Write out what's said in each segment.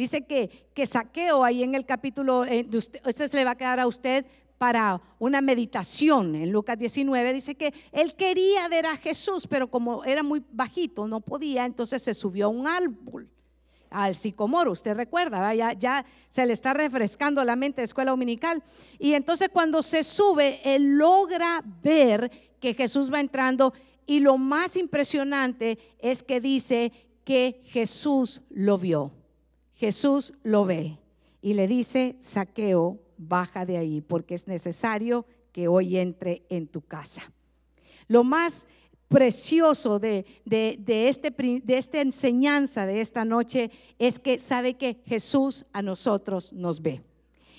Dice que, que saqueo ahí en el capítulo, este se le va a quedar a usted para una meditación en Lucas 19, dice que él quería ver a Jesús, pero como era muy bajito, no podía, entonces se subió a un árbol, al sicomoro, usted recuerda, ya, ya se le está refrescando la mente de escuela dominical. Y entonces cuando se sube, él logra ver que Jesús va entrando y lo más impresionante es que dice que Jesús lo vio. Jesús lo ve y le dice, saqueo, baja de ahí porque es necesario que hoy entre en tu casa. Lo más precioso de, de, este, de esta enseñanza de esta noche es que sabe que Jesús a nosotros nos ve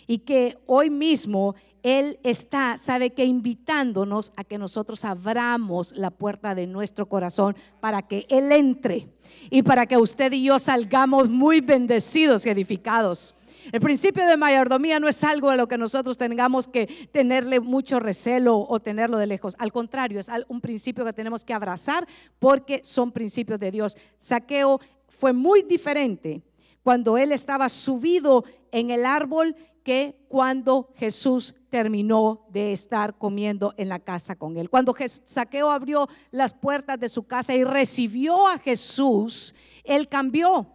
y que hoy mismo Él está, sabe que invitándonos a que nosotros abramos la puerta de nuestro corazón para que Él entre y para que usted y yo salgamos muy bendecidos y edificados. El principio de mayordomía no es algo de lo que nosotros tengamos que tenerle mucho recelo o tenerlo de lejos. Al contrario, es un principio que tenemos que abrazar porque son principios de Dios. Saqueo fue muy diferente cuando él estaba subido en el árbol que cuando Jesús terminó de estar comiendo en la casa con él. Cuando Saqueo abrió las puertas de su casa y recibió a Jesús, él cambió.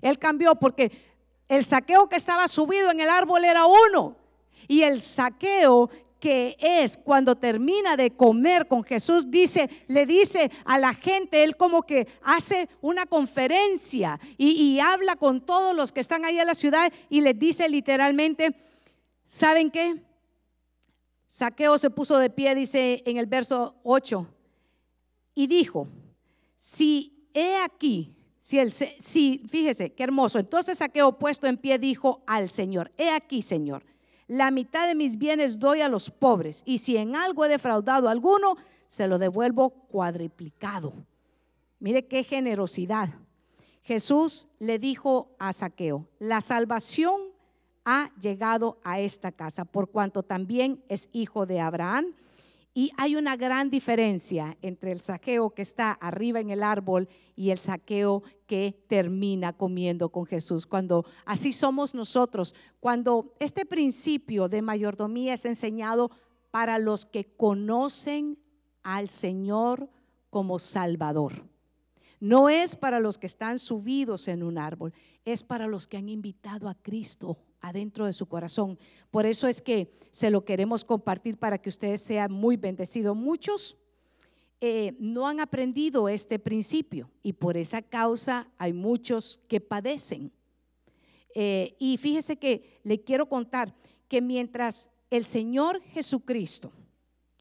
Él cambió porque el saqueo que estaba subido en el árbol era uno. Y el saqueo que es cuando termina de comer con Jesús, dice, le dice a la gente, él como que hace una conferencia y, habla con todos los que están ahí en la ciudad y les dice literalmente, ¿saben qué? Saqueo se puso de pie, dice en el verso 8, y dijo, si he aquí, si, el, si, fíjese, qué hermoso. Entonces Saqueo puesto en pie dijo al Señor, he aquí, Señor, la mitad de mis bienes doy a los pobres, y si en algo he defraudado a alguno, se lo devuelvo cuadriplicado. Mire qué generosidad. Jesús le dijo a Saqueo, la salvación ha llegado a esta casa, por cuanto también es hijo de Abraham y hay una gran diferencia entre el saqueo que está arriba en el árbol y el saqueo que termina comiendo con Jesús. Cuando así somos nosotros, cuando este principio de mayordomía es enseñado para los que conocen al Señor como Salvador. No es para los que están subidos en un árbol, es para los que han invitado a Cristo adentro de su corazón. Por eso es que se lo queremos compartir para que ustedes sean muy bendecidos. Muchos eh, no han aprendido este principio y por esa causa hay muchos que padecen. Eh, y fíjese que le quiero contar que mientras el Señor Jesucristo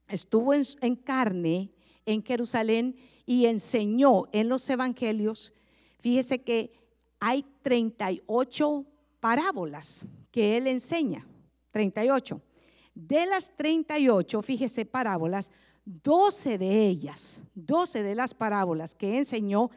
estuvo en, en carne en Jerusalén y enseñó en los evangelios, fíjese que hay 38 parábolas que él enseña, 38. De las 38, fíjese, parábolas, 12 de ellas, 12 de las parábolas que enseñó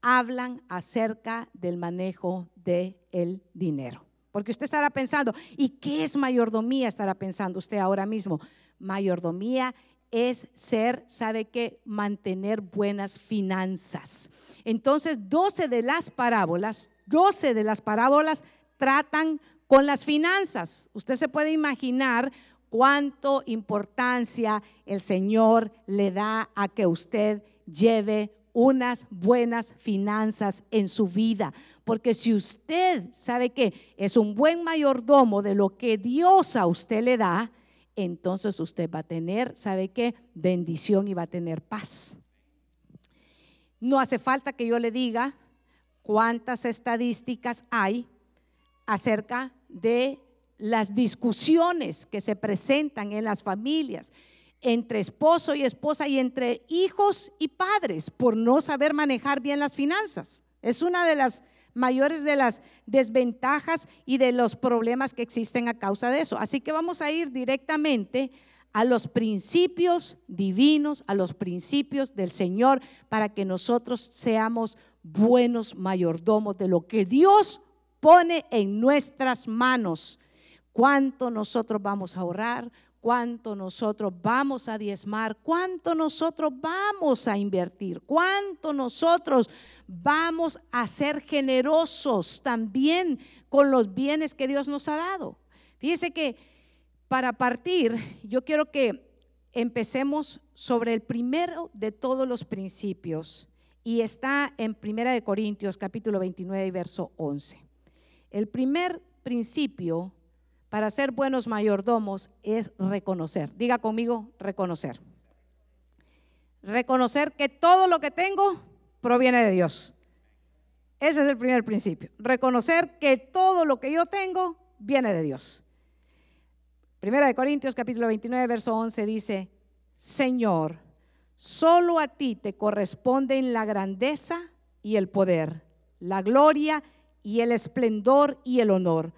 hablan acerca del manejo del el dinero. Porque usted estará pensando, ¿y qué es mayordomía? Estará pensando usted ahora mismo. Mayordomía es ser, ¿sabe qué? Mantener buenas finanzas. Entonces, 12 de las parábolas, 12 de las parábolas tratan con las finanzas. Usted se puede imaginar cuánto importancia el Señor le da a que usted lleve unas buenas finanzas en su vida. Porque si usted sabe que es un buen mayordomo de lo que Dios a usted le da, entonces usted va a tener, ¿sabe qué? Bendición y va a tener paz. No hace falta que yo le diga cuántas estadísticas hay acerca de las discusiones que se presentan en las familias entre esposo y esposa y entre hijos y padres por no saber manejar bien las finanzas. Es una de las mayores de las desventajas y de los problemas que existen a causa de eso. Así que vamos a ir directamente a los principios divinos, a los principios del Señor, para que nosotros seamos buenos mayordomos de lo que Dios pone en nuestras manos. ¿Cuánto nosotros vamos a ahorrar? cuánto nosotros vamos a diezmar, cuánto nosotros vamos a invertir, cuánto nosotros vamos a ser generosos también con los bienes que Dios nos ha dado. Fíjese que para partir, yo quiero que empecemos sobre el primero de todos los principios y está en Primera de Corintios capítulo 29 verso 11. El primer principio para ser buenos mayordomos es reconocer. Diga conmigo, reconocer. Reconocer que todo lo que tengo proviene de Dios. Ese es el primer principio. Reconocer que todo lo que yo tengo viene de Dios. Primera de Corintios capítulo 29 verso 11 dice, Señor, solo a ti te corresponden la grandeza y el poder, la gloria y el esplendor y el honor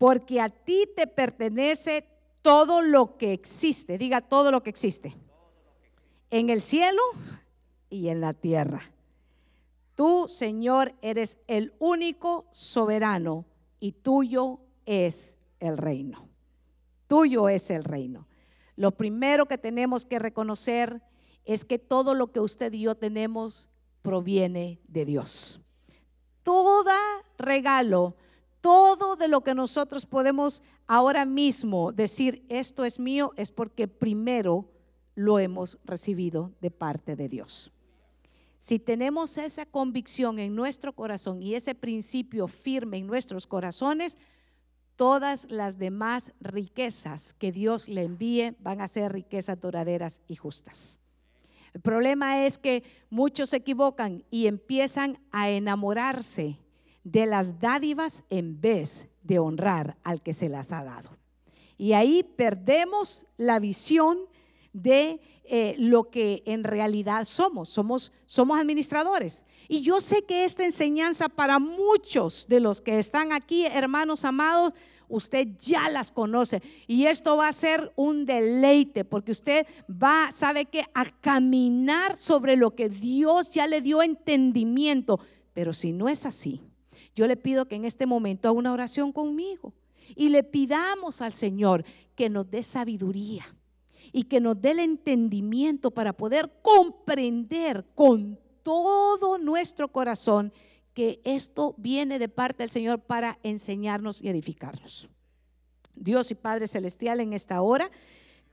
porque a ti te pertenece todo lo que existe. Diga todo lo que existe. En el cielo y en la tierra. Tú, Señor, eres el único soberano y tuyo es el reino. Tuyo es el reino. Lo primero que tenemos que reconocer es que todo lo que usted y yo tenemos proviene de Dios. Todo regalo todo de lo que nosotros podemos ahora mismo decir, esto es mío, es porque primero lo hemos recibido de parte de Dios. Si tenemos esa convicción en nuestro corazón y ese principio firme en nuestros corazones, todas las demás riquezas que Dios le envíe van a ser riquezas duraderas y justas. El problema es que muchos se equivocan y empiezan a enamorarse de las dádivas en vez de honrar al que se las ha dado. Y ahí perdemos la visión de eh, lo que en realidad somos. somos. Somos administradores. Y yo sé que esta enseñanza para muchos de los que están aquí, hermanos amados, usted ya las conoce. Y esto va a ser un deleite porque usted va, sabe que, a caminar sobre lo que Dios ya le dio entendimiento. Pero si no es así, yo le pido que en este momento haga una oración conmigo y le pidamos al Señor que nos dé sabiduría y que nos dé el entendimiento para poder comprender con todo nuestro corazón que esto viene de parte del Señor para enseñarnos y edificarnos. Dios y Padre Celestial, en esta hora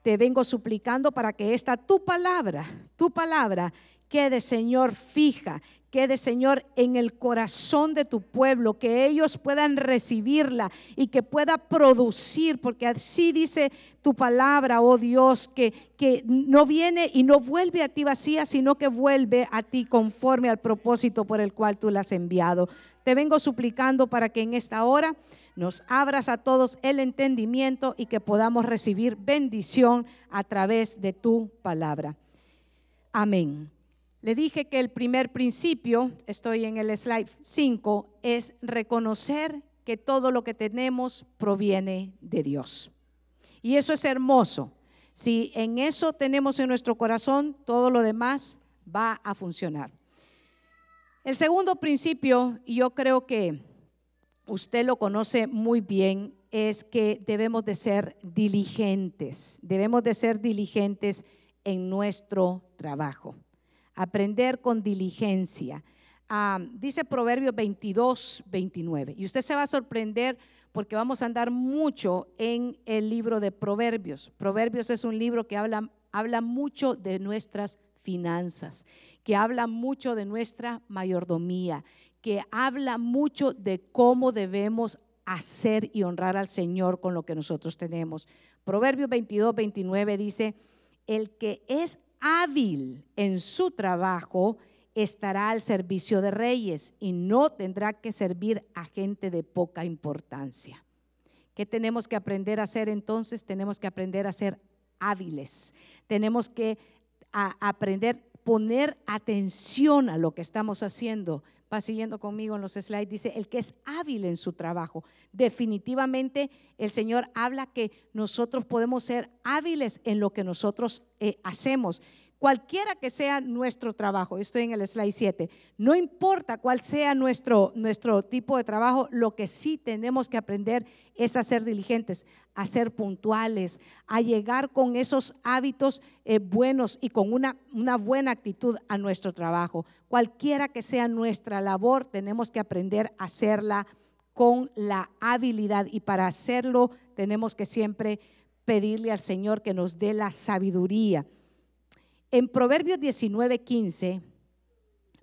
te vengo suplicando para que esta tu palabra, tu palabra, quede, Señor, fija, quede, Señor, en el corazón de tu pueblo, que ellos puedan recibirla y que pueda producir, porque así dice tu palabra, oh Dios, que, que no viene y no vuelve a ti vacía, sino que vuelve a ti conforme al propósito por el cual tú la has enviado. Te vengo suplicando para que en esta hora nos abras a todos el entendimiento y que podamos recibir bendición a través de tu palabra. Amén. Le dije que el primer principio, estoy en el slide 5, es reconocer que todo lo que tenemos proviene de Dios. Y eso es hermoso. Si en eso tenemos en nuestro corazón, todo lo demás va a funcionar. El segundo principio, y yo creo que usted lo conoce muy bien, es que debemos de ser diligentes, debemos de ser diligentes en nuestro trabajo aprender con diligencia. Ah, dice Proverbios 22, 29. Y usted se va a sorprender porque vamos a andar mucho en el libro de Proverbios. Proverbios es un libro que habla, habla mucho de nuestras finanzas, que habla mucho de nuestra mayordomía, que habla mucho de cómo debemos hacer y honrar al Señor con lo que nosotros tenemos. Proverbios 22, 29 dice, el que es hábil en su trabajo, estará al servicio de reyes y no tendrá que servir a gente de poca importancia. ¿Qué tenemos que aprender a hacer entonces? Tenemos que aprender a ser hábiles. Tenemos que aprender, poner atención a lo que estamos haciendo va siguiendo conmigo en los slides, dice, el que es hábil en su trabajo. Definitivamente el Señor habla que nosotros podemos ser hábiles en lo que nosotros eh, hacemos. Cualquiera que sea nuestro trabajo, estoy en el slide 7, no importa cuál sea nuestro, nuestro tipo de trabajo, lo que sí tenemos que aprender es a ser diligentes, a ser puntuales, a llegar con esos hábitos eh, buenos y con una, una buena actitud a nuestro trabajo. Cualquiera que sea nuestra labor, tenemos que aprender a hacerla con la habilidad y para hacerlo tenemos que siempre pedirle al Señor que nos dé la sabiduría en Proverbios 19, 15,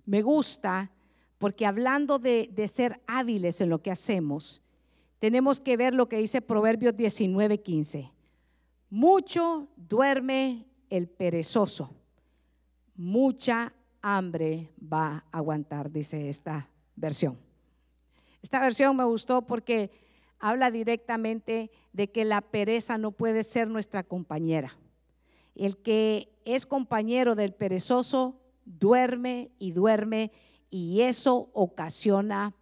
me gusta porque hablando de, ser hábiles en lo que hacemos, tenemos que ver lo que dice Proverbios 19, 15. Mucho duerme el perezoso, mucha hambre va a aguantar, dice esta versión. Esta versión me gustó porque habla directamente de que la pereza no puede ser nuestra compañera. El que es compañero del perezoso duerme y duerme y eso ocasiona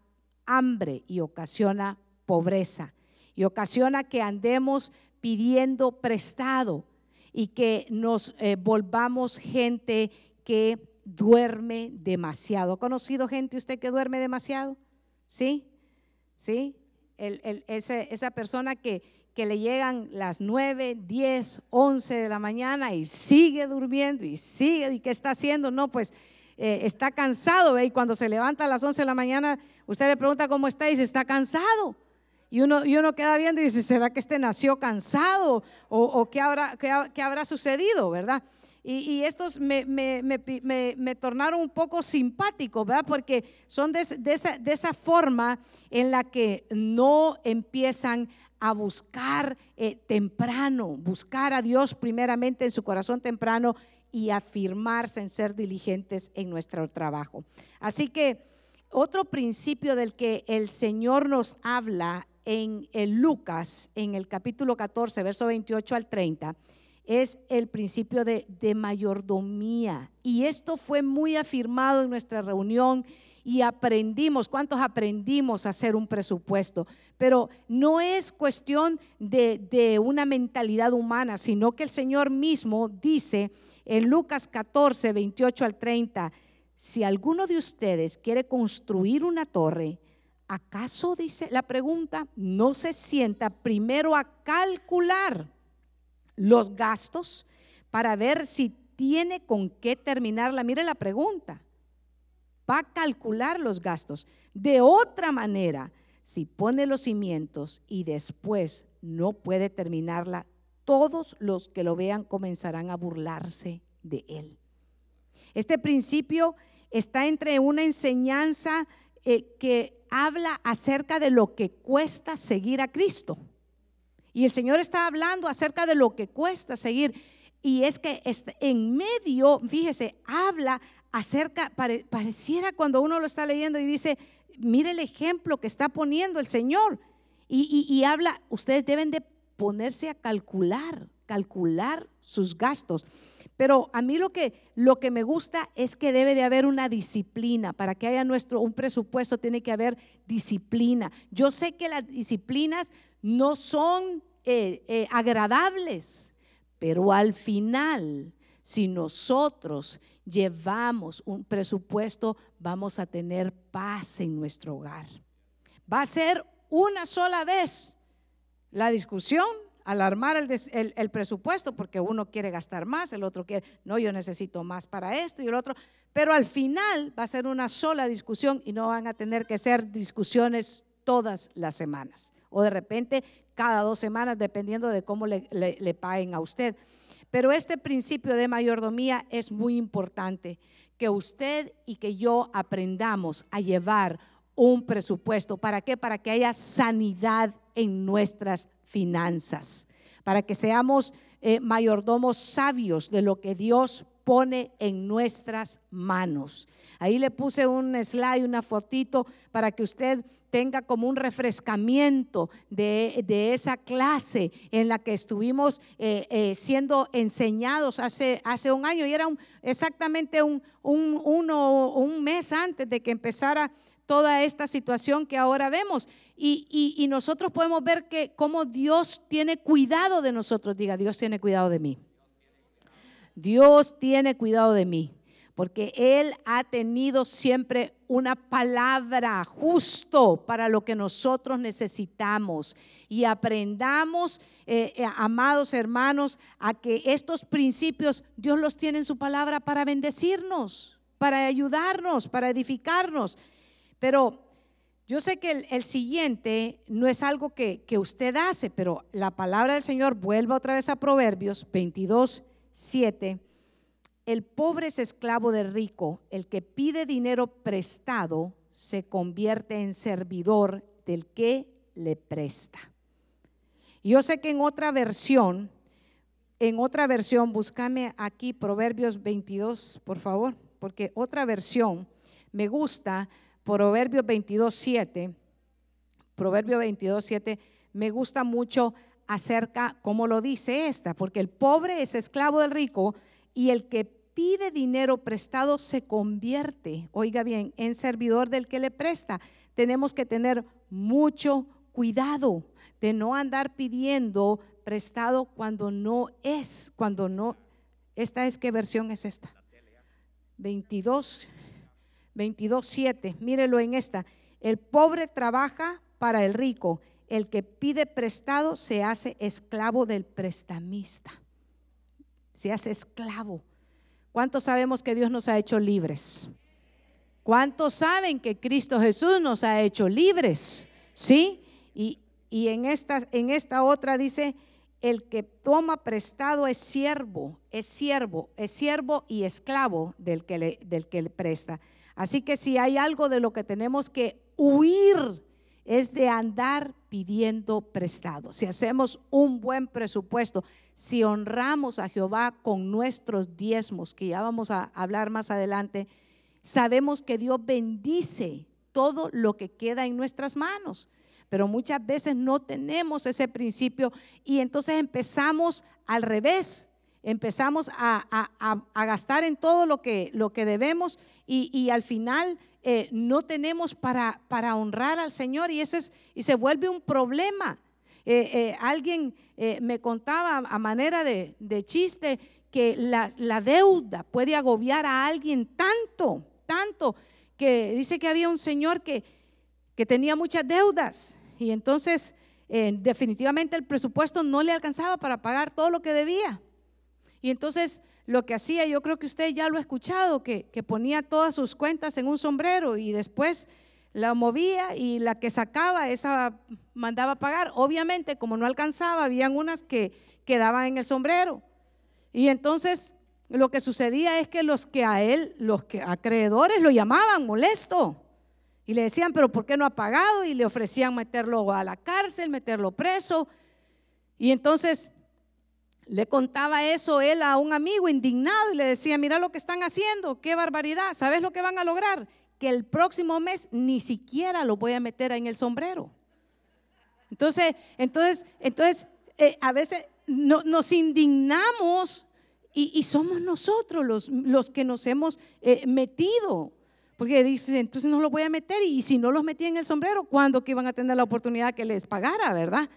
hambre y ocasiona pobreza y ocasiona que andemos pidiendo prestado y que nos eh, volvamos gente que duerme demasiado. ¿Ha conocido gente usted que duerme demasiado? ¿Sí? ¿Sí? esa persona que, que le llegan las 9, 10, 11 de la mañana y sigue durmiendo y sigue, ¿y qué está haciendo? No, pues eh, está cansado, ¿ve? y cuando se levanta a las 11 de la mañana, usted le pregunta cómo está y dice, está cansado. Y uno, y uno queda viendo y dice, ¿será que este nació cansado? ¿O, qué, habrá, qué, habrá sucedido, verdad? Y, estos me, me, me, me, tornaron un poco simpático, ¿verdad? Porque son de, de, esa, de, esa, forma en la que no empiezan a buscar eh, temprano, buscar a Dios primeramente en su corazón temprano y afirmarse en ser diligentes en nuestro trabajo. Así que otro principio del que el Señor nos habla en, Lucas, en el capítulo 14, verso 28 al 30, es el principio de, de mayordomía. Y esto fue muy afirmado en nuestra reunión y aprendimos, ¿cuántos aprendimos a hacer un presupuesto? Pero no es cuestión de, una mentalidad humana, sino que el Señor mismo dice en Lucas 14, 28 al 30, si alguno de ustedes quiere construir una torre, ¿acaso, dice la pregunta, no se sienta primero a calcular los gastos para ver si tiene con qué terminarla? Mire la pregunta va a calcular los gastos. De otra manera, si pone los cimientos y después no puede terminarla, todos los que lo vean comenzarán a burlarse de él. Este principio está entre una enseñanza eh, que habla acerca de lo que cuesta seguir a Cristo. Y el Señor está hablando acerca de lo que cuesta seguir. Y es que en medio, fíjese, habla acerca, pareciera cuando uno lo está leyendo y dice, mire el ejemplo que está poniendo el Señor. Y, habla, ustedes deben de ponerse a calcular, calcular sus gastos. Pero a mí lo que, lo que me gusta es que debe de haber una disciplina. Para que haya nuestro, un presupuesto tiene que haber disciplina. Yo sé que las disciplinas no son eh, eh, agradables, pero al final si nosotros llevamos un presupuesto, vamos a tener paz en nuestro hogar. Va a ser una sola vez la discusión al armar el, presupuesto, porque uno quiere gastar más, el otro quiere, no, yo necesito más para esto y el otro, pero al final va a ser una sola discusión y no van a tener que ser discusiones todas las semanas o de repente cada dos semanas, dependiendo de cómo le paguen a usted. Pero este principio de mayordomía es muy importante, que usted y que yo aprendamos a llevar un presupuesto. ¿Para qué? Para que haya sanidad en nuestras finanzas, para que seamos eh, mayordomos sabios de lo que Dios pone en nuestras manos. Ahí le puse un slide, una fotito, para que usted tenga como un refrescamiento de, esa clase en la que estuvimos eh, eh, siendo enseñados hace, hace un año y era exactamente un, un, un mes antes de que empezara toda esta situación que ahora vemos. Y, y, nosotros podemos ver que cómo Dios tiene cuidado de nosotros. Diga, Dios tiene cuidado de mí. Dios tiene cuidado de mí, porque Él ha tenido siempre una palabra justo para lo que nosotros necesitamos. Y aprendamos, eh, eh, amados hermanos, a que estos principios Dios los tiene en su palabra para bendecirnos, para ayudarnos, para edificarnos. Pero yo sé que el, siguiente no es algo que, que, usted hace, pero la palabra del Señor vuelva otra vez a Proverbios 22, 7. El pobre es esclavo del rico, el que pide dinero prestado se convierte en servidor del que le presta. Yo sé que en otra versión, en otra versión, búscame aquí Proverbios 22, por favor, porque otra versión me gusta Proverbio 22, 7, Proverbio 22, 7, me gusta mucho acerca cómo lo dice esta, porque el pobre es esclavo del rico y el que pide dinero prestado se convierte, oiga bien, en servidor del que le presta. Tenemos que tener mucho cuidado de no andar pidiendo prestado cuando no es, cuando no. ¿Esta es qué versión es esta? 22, 22.7, mírelo en esta. El pobre trabaja para el rico, el que pide prestado se hace esclavo del prestamista. Se hace esclavo. ¿Cuántos sabemos que Dios nos ha hecho libres? ¿Cuántos saben que Cristo Jesús nos ha hecho libres? ¿Sí? Y, en, esta, en esta otra dice, el que toma prestado es siervo, es siervo, es siervo y esclavo del que del que le presta. Así que si hay algo de lo que tenemos que huir es de andar pidiendo prestado. Si hacemos un buen presupuesto, si honramos a Jehová con nuestros diezmos, que ya vamos a hablar más adelante, sabemos que Dios bendice todo lo que queda en nuestras manos. Pero muchas veces no tenemos ese principio y entonces empezamos al revés empezamos a, gastar en todo lo que, lo que debemos y, al final eh, no tenemos para, honrar al Señor y, ese es, y se vuelve un problema. Eh, eh, alguien me contaba a manera de, chiste que la, deuda puede agobiar a alguien tanto, tanto, que dice que había un señor que, que tenía muchas deudas y entonces definitivamente el presupuesto no le alcanzaba para pagar todo lo que debía. Y entonces lo que hacía, yo creo que usted ya lo ha escuchado, que, ponía todas sus cuentas en un sombrero y después la movía y la que sacaba, esa mandaba pagar. Obviamente, como no alcanzaba, habían unas que quedaban en el sombrero. Y entonces lo que sucedía es que los que a él, los que acreedores lo llamaban molesto. Y le decían, pero ¿por qué no ha pagado? Y le ofrecían meterlo a la cárcel, meterlo preso. Y entonces le contaba eso él a un amigo indignado y le decía, mira lo que están haciendo, qué barbaridad, ¿sabes lo que van a lograr? Que el próximo mes ni siquiera lo voy a meter en el sombrero. Entonces, entonces, entonces, eh, a veces nos indignamos y, somos nosotros los, los que nos hemos eh, metido. Porque dice, entonces no lo voy a meter y, y si no los metí en el sombrero, ¿cuándo que iban a tener la oportunidad que les pagara, verdad?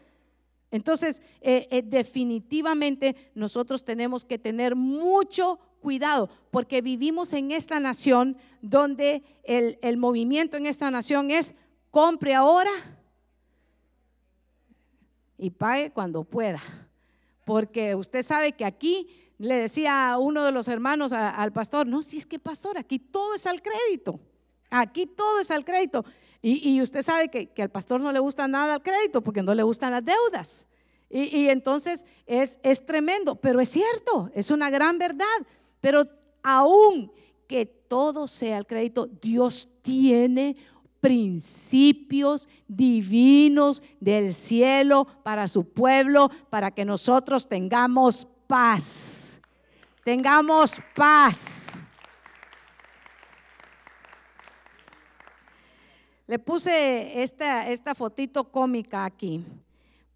Entonces, eh, eh, definitivamente nosotros tenemos que tener mucho cuidado porque vivimos en esta nación donde el, movimiento en esta nación es compre ahora y pague cuando pueda. Porque usted sabe que aquí le decía a uno de los hermanos al pastor, no, si es que pastor, aquí todo es al crédito. Aquí todo es al crédito. Y, usted sabe que, al pastor no le gusta nada el crédito porque no le gustan las deudas. Y, entonces es, es tremendo, pero es cierto, es una gran verdad. Pero aún que todo sea el crédito, Dios tiene principios divinos del cielo para su pueblo, para que nosotros tengamos paz. Tengamos paz. Le puse esta, esta fotito cómica aquí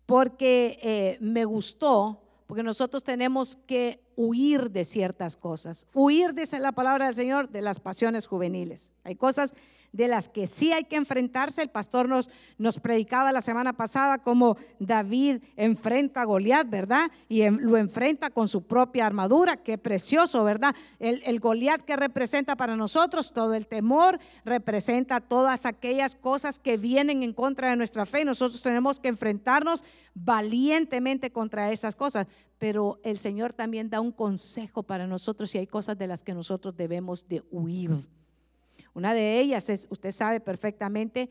porque eh, me gustó, porque nosotros tenemos que huir de ciertas cosas. Huir, dice la palabra del Señor, de las pasiones juveniles. Hay cosas de las que sí hay que enfrentarse. El pastor nos, nos predicaba la semana pasada cómo David enfrenta a Goliat, ¿verdad? Y lo enfrenta con su propia armadura. Qué precioso, ¿verdad? El, el Goliat que representa para nosotros todo el temor, representa todas aquellas cosas que vienen en contra de nuestra fe. Nosotros tenemos que enfrentarnos valientemente contra esas cosas. Pero el Señor también da un consejo para nosotros y hay cosas de las que nosotros debemos de huir. Una de ellas es, usted sabe perfectamente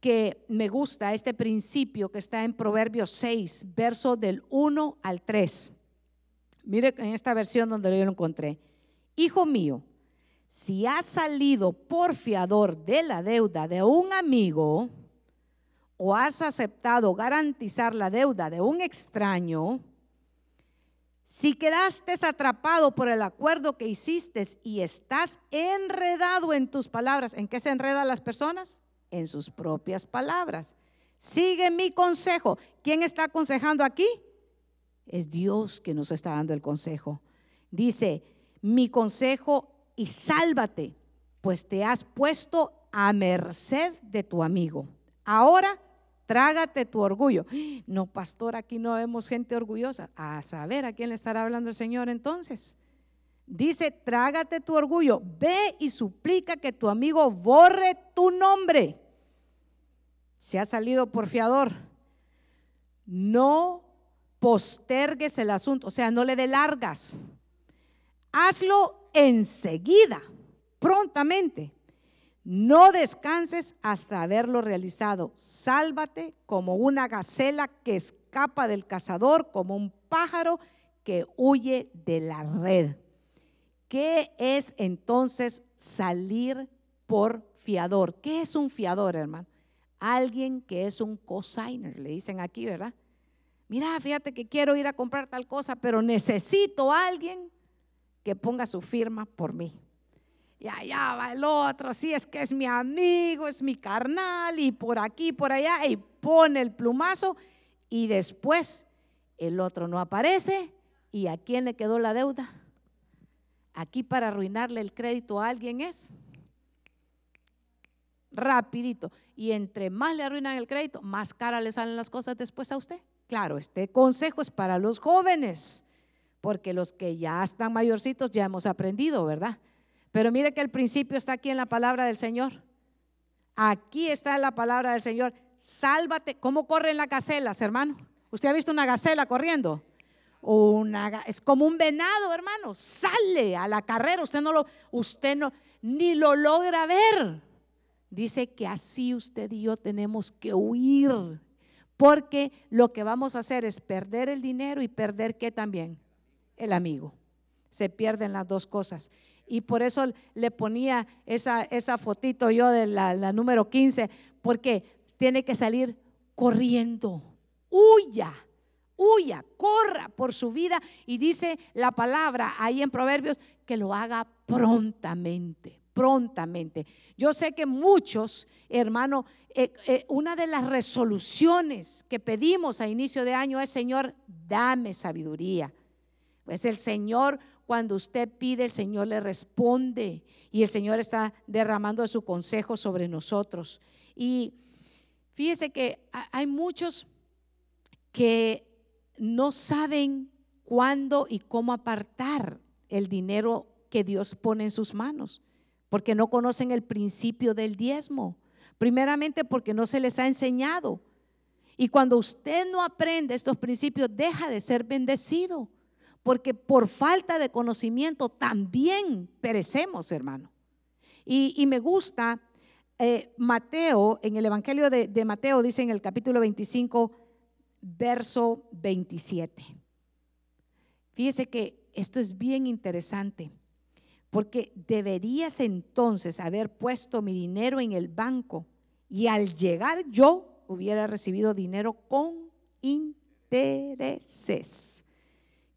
que me gusta este principio que está en Proverbios 6, verso del 1 al 3. Mire en esta versión donde yo lo encontré. Hijo mío, si has salido por fiador de la deuda de un amigo o has aceptado garantizar la deuda de un extraño, si quedaste atrapado por el acuerdo que hiciste y estás enredado en tus palabras, ¿en qué se enredan las personas? En sus propias palabras. Sigue mi consejo. ¿Quién está aconsejando aquí? Es Dios que nos está dando el consejo. Dice, mi consejo y sálvate, pues te has puesto a merced de tu amigo. Ahora Trágate tu orgullo. No, pastor, aquí no vemos gente orgullosa. A saber a quién le estará hablando el Señor entonces. Dice, trágate tu orgullo. Ve y suplica que tu amigo borre tu nombre. Se ha salido por fiador. No postergues el asunto, o sea, no le dé largas. Hazlo enseguida, prontamente. No descanses hasta haberlo realizado. Sálvate como una gacela que escapa del cazador, como un pájaro que huye de la red. ¿Qué es entonces salir por fiador? ¿Qué es un fiador, hermano? Alguien que es un cosigner, le dicen aquí, ¿verdad? Mira, fíjate que quiero ir a comprar tal cosa, pero necesito a alguien que ponga su firma por mí y allá va el otro, sí es que es mi amigo, es mi carnal, y por aquí, por allá, y pone el plumazo, y después el otro no aparece, ¿y a quién le quedó la deuda? Aquí para arruinarle el crédito a alguien es rapidito. Y entre más le arruinan el crédito, más cara le salen las cosas después a usted. Claro, este consejo es para los jóvenes, porque los que ya están mayorcitos ya hemos aprendido, ¿verdad? Pero mire que el principio está aquí en la palabra del Señor. Aquí está la palabra del Señor. Sálvate. ¿Cómo corren las gacelas, hermano? ¿Usted ha visto una gacela corriendo? Es como un venado, hermano. Sale a la carrera. Usted no lo, usted no, ni lo logra ver. Dice que así usted y yo tenemos que huir. Porque lo que vamos a hacer es perder el dinero y perder qué también? El amigo. Se pierden las dos cosas y por eso le ponía esa, esa fotito yo de la, número 15, porque tiene que salir corriendo, huya, huya, corra por su vida. Y dice la palabra ahí en Proverbios que lo haga prontamente, prontamente. Yo sé que muchos, hermano, eh, eh, una de las resoluciones que pedimos a inicio de año es, Señor, dame sabiduría. Pues el Señor cuando usted pide, el Señor le responde y el Señor está derramando su consejo sobre nosotros. Y fíjese que hay muchos que no saben cuándo y cómo apartar el dinero que Dios pone en sus manos, porque no conocen el principio del diezmo. Primeramente porque no se les ha enseñado. Y cuando usted no aprende estos principios, deja de ser bendecido porque por falta de conocimiento también perecemos, hermano. Y, me gusta eh, Mateo, en el Evangelio de, de Mateo, dice en el capítulo 25, verso 27. Fíjese que esto es bien interesante, porque deberías entonces haber puesto mi dinero en el banco y al llegar yo hubiera recibido dinero con intereses.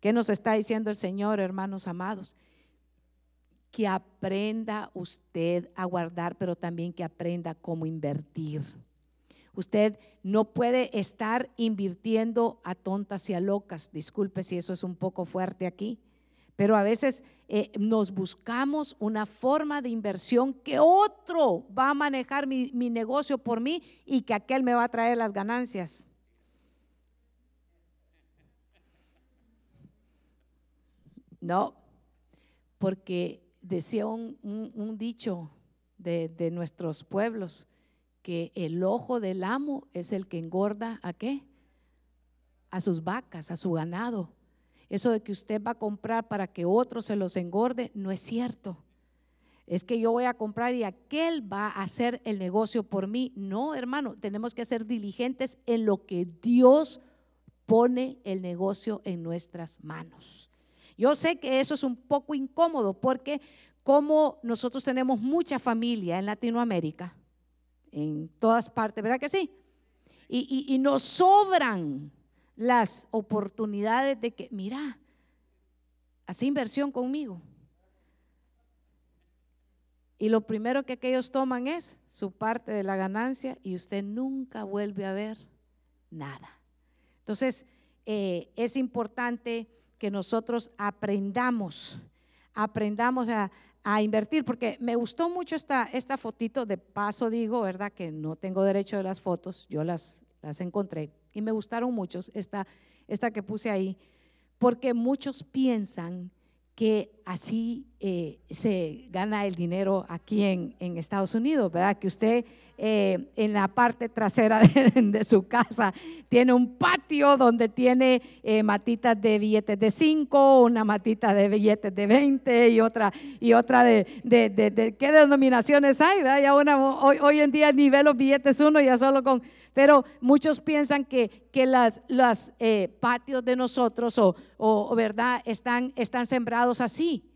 ¿Qué nos está diciendo el Señor, hermanos amados? Que aprenda usted a guardar, pero también que aprenda cómo invertir. Usted no puede estar invirtiendo a tontas y a locas. Disculpe si eso es un poco fuerte aquí, Pero a veces eh, nos buscamos una forma de inversión que otro va a manejar mi, mi negocio por mí y que aquel me va a traer las ganancias. No, porque decía un, dicho de, nuestros pueblos, que el ojo del amo es el que engorda a qué? A sus vacas, a su ganado. Eso de que usted va a comprar para que otro se los engorde, no es cierto. Es que yo voy a comprar y aquel va a hacer el negocio por mí. No, hermano, tenemos que ser diligentes en lo que Dios pone el negocio en nuestras manos. Yo sé que eso es un poco incómodo porque como nosotros tenemos mucha familia en Latinoamérica, en todas partes, ¿verdad que sí? Y, nos sobran las oportunidades de que, mira, hace inversión conmigo. Y lo primero que ellos toman es su parte de la ganancia y usted nunca vuelve a ver nada. Entonces, eh, es importante que nosotros aprendamos, aprendamos a, invertir, porque me gustó mucho esta, esta fotito, de paso digo, ¿verdad? Que no tengo derecho de las fotos, yo las, las encontré y me gustaron mucho esta, esta que puse ahí, porque muchos piensan que así eh, se gana el dinero aquí en, en, Estados Unidos, ¿verdad? Que usted eh, en la parte trasera de, su casa tiene un patio donde tiene eh, matitas de billetes de 5, una matita de billetes de 20 y otra, y otra de, de, de ¿qué denominaciones hay? ¿verdad? Ya una, hoy, hoy en día nivel los billetes uno ya solo con pero muchos piensan que, que las, los eh, patios de nosotros o, o, ¿verdad? Están, están sembrados así,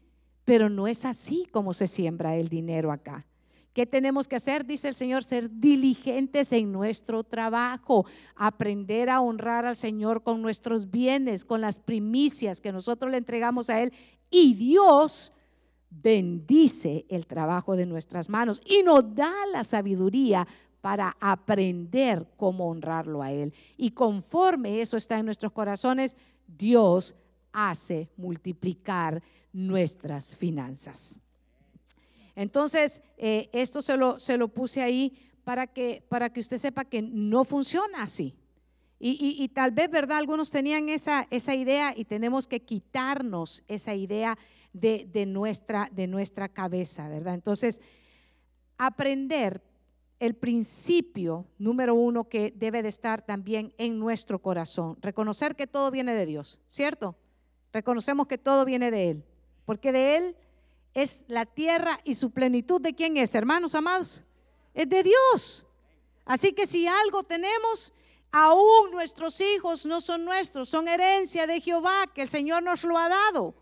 pero no es así como se siembra el dinero acá. ¿Qué tenemos que hacer? Dice el Señor, ser diligentes en nuestro trabajo, aprender a honrar al Señor con nuestros bienes, con las primicias que nosotros le entregamos a Él. Y Dios bendice el trabajo de nuestras manos y nos da la sabiduría para aprender cómo honrarlo a Él. Y conforme eso está en nuestros corazones, Dios hace multiplicar nuestras finanzas. Entonces, eh, esto se lo, se lo puse ahí para que, para que usted sepa que no funciona así. Y, tal vez, ¿verdad? Algunos tenían esa, esa idea y tenemos que quitarnos esa idea de, de, nuestra, de nuestra cabeza, ¿verdad? Entonces, aprender el principio número uno que debe de estar también en nuestro corazón. Reconocer que todo viene de Dios, ¿cierto? Reconocemos que todo viene de Él, porque de Él es la tierra y su plenitud. ¿De quién es, hermanos amados? Es de Dios. Así que si algo tenemos, aún nuestros hijos no son nuestros, son herencia de Jehová, que el Señor nos lo ha dado.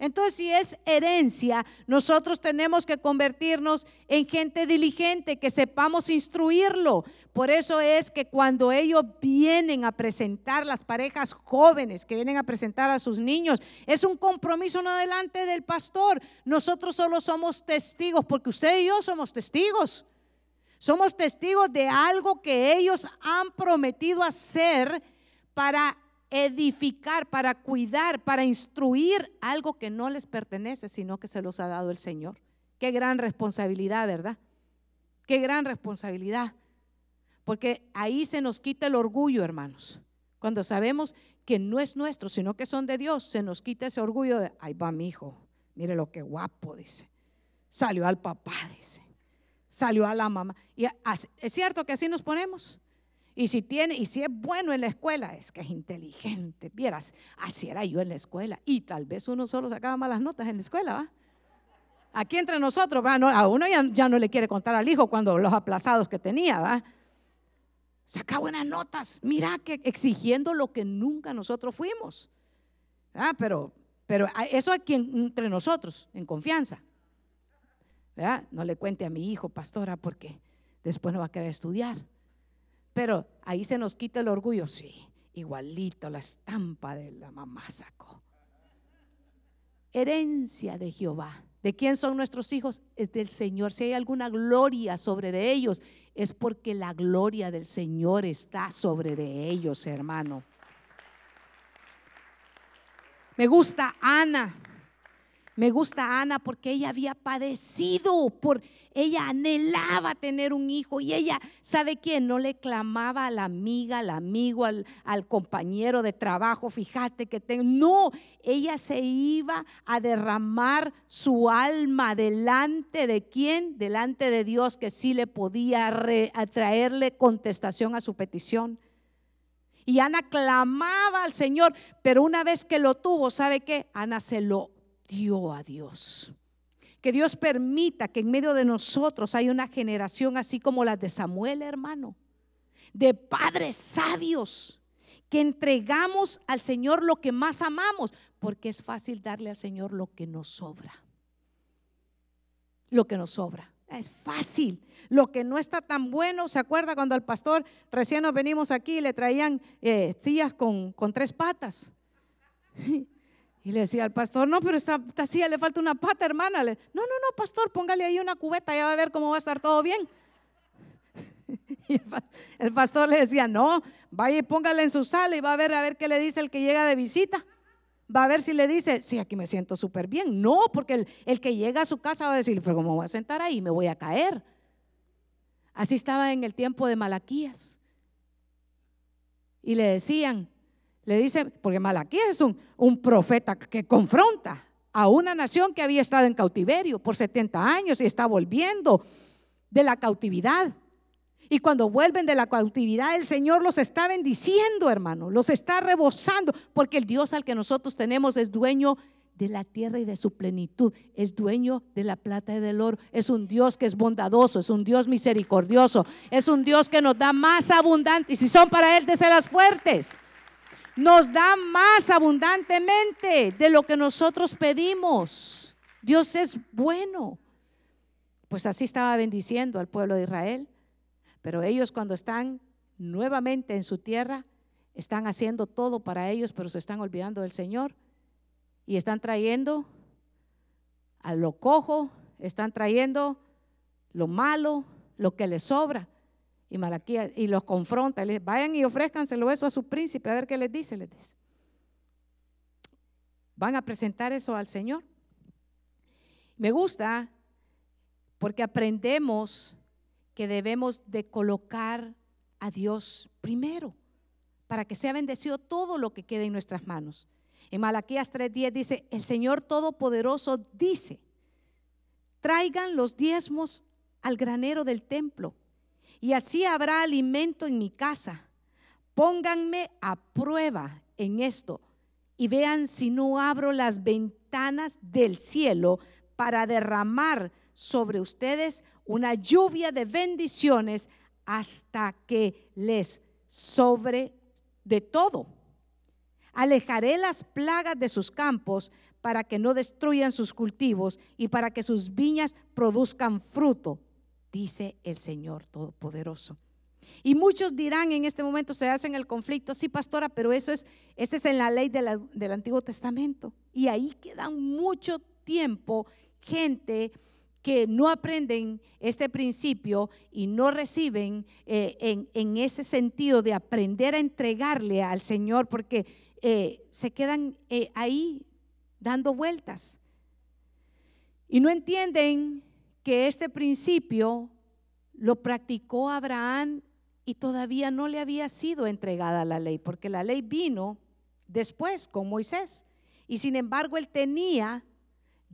Entonces, si es herencia, nosotros tenemos que convertirnos en gente diligente, que sepamos instruirlo. Por eso es que cuando ellos vienen a presentar, las parejas jóvenes que vienen a presentar a sus niños, es un compromiso no delante del pastor. Nosotros solo somos testigos, porque usted y yo somos testigos. Somos testigos de algo que ellos han prometido hacer para edificar, para cuidar, para instruir algo que no les pertenece, sino que se los ha dado el Señor. Qué gran responsabilidad, ¿verdad? Qué gran responsabilidad. Porque ahí se nos quita el orgullo, hermanos. Cuando sabemos que no es nuestro, sino que son de Dios, se nos quita ese orgullo de, ahí va mi hijo, mire lo que guapo, dice. Salió al papá, dice. Salió a la mamá. Y es cierto que así nos ponemos. Y si tiene, y si es bueno en la escuela, es que es inteligente. Vieras, así era yo en la escuela. Y tal vez uno solo sacaba malas notas en la escuela, ¿va? Aquí entre nosotros, ¿va? a uno ya, no le quiere contar al hijo cuando los aplazados que tenía, ¿va? Saca buenas notas. Mira que exigiendo lo que nunca nosotros fuimos. ¿Ah? Pero, pero eso aquí entre nosotros, en confianza. ¿verdad? No le cuente a mi hijo, pastora, porque después no va a querer estudiar. Pero ahí se nos quita el orgullo, sí, igualito la estampa de la mamá sacó. Herencia de Jehová. ¿De quién son nuestros hijos? Es del Señor. Si hay alguna gloria sobre de ellos, es porque la gloria del Señor está sobre de ellos, hermano. Me gusta Ana. Me gusta Ana porque ella había padecido, por ella anhelaba tener un hijo y ella, ¿sabe quién? No le clamaba a la amiga, al amigo, al, compañero de trabajo, fíjate que tengo. No, ella se iba a derramar su alma delante de quién? Delante de Dios que sí le podía traerle contestación a su petición. Y Ana clamaba al Señor, pero una vez que lo tuvo, ¿sabe qué? Ana se lo dio a Dios. Que Dios permita que en medio de nosotros haya una generación así como la de Samuel, hermano, de padres sabios, que entregamos al Señor lo que más amamos, porque es fácil darle al Señor lo que nos sobra. Lo que nos sobra. Es fácil. Lo que no está tan bueno, ¿se acuerda cuando al pastor recién nos venimos aquí y le traían eh, sillas con, con tres patas? Y le decía al pastor, no, pero esta, silla le falta una pata, hermana. no, no, no, pastor, póngale ahí una cubeta, ya va a ver cómo va a estar todo bien. Y el pastor le decía, no, vaya y póngale en su sala y va a ver a ver qué le dice el que llega de visita. Va a ver si le dice, sí, aquí me siento súper bien. No, porque el, el, que llega a su casa va a decir, pero ¿cómo voy a sentar ahí? Me voy a caer. Así estaba en el tiempo de Malaquías. Y le decían, le dice, porque Malaquías es un, profeta que confronta a una nación que había estado en cautiverio por 70 años y está volviendo de la cautividad. Y cuando vuelven de la cautividad, el Señor los está bendiciendo, hermano, los está rebosando, porque el Dios al que nosotros tenemos es dueño de la tierra y de su plenitud, es dueño de la plata y del oro, es un Dios que es bondadoso, es un Dios misericordioso, es un Dios que nos da más abundante, y si son para Él, las fuertes nos da más abundantemente de lo que nosotros pedimos. Dios es bueno. Pues así estaba bendiciendo al pueblo de Israel. Pero ellos cuando están nuevamente en su tierra, están haciendo todo para ellos, pero se están olvidando del Señor. Y están trayendo a lo cojo, están trayendo lo malo, lo que les sobra. Y Malaquías y los confronta, les vayan y ofrézcanselo eso a su príncipe, a ver qué les dice, les dice. Van a presentar eso al Señor. Me gusta porque aprendemos que debemos de colocar a Dios primero para que sea bendecido todo lo que quede en nuestras manos. En Malaquías 3:10 dice, el Señor Todopoderoso dice, traigan los diezmos al granero del templo y así habrá alimento en mi casa. Pónganme a prueba en esto y vean si no abro las ventanas del cielo para derramar sobre ustedes una lluvia de bendiciones hasta que les sobre de todo. Alejaré las plagas de sus campos para que no destruyan sus cultivos y para que sus viñas produzcan fruto dice el Señor Todopoderoso. Y muchos dirán en este momento, se hacen el conflicto, sí, pastora, pero eso es, ese es en la ley del Antiguo Testamento. Y ahí quedan mucho tiempo gente que no aprenden este principio y no reciben eh, en, ese sentido de aprender a entregarle al Señor, porque eh, se quedan eh, ahí dando vueltas. Y no entienden que este principio lo practicó Abraham y todavía no le había sido entregada la ley, porque la ley vino después con Moisés. Y sin embargo, él tenía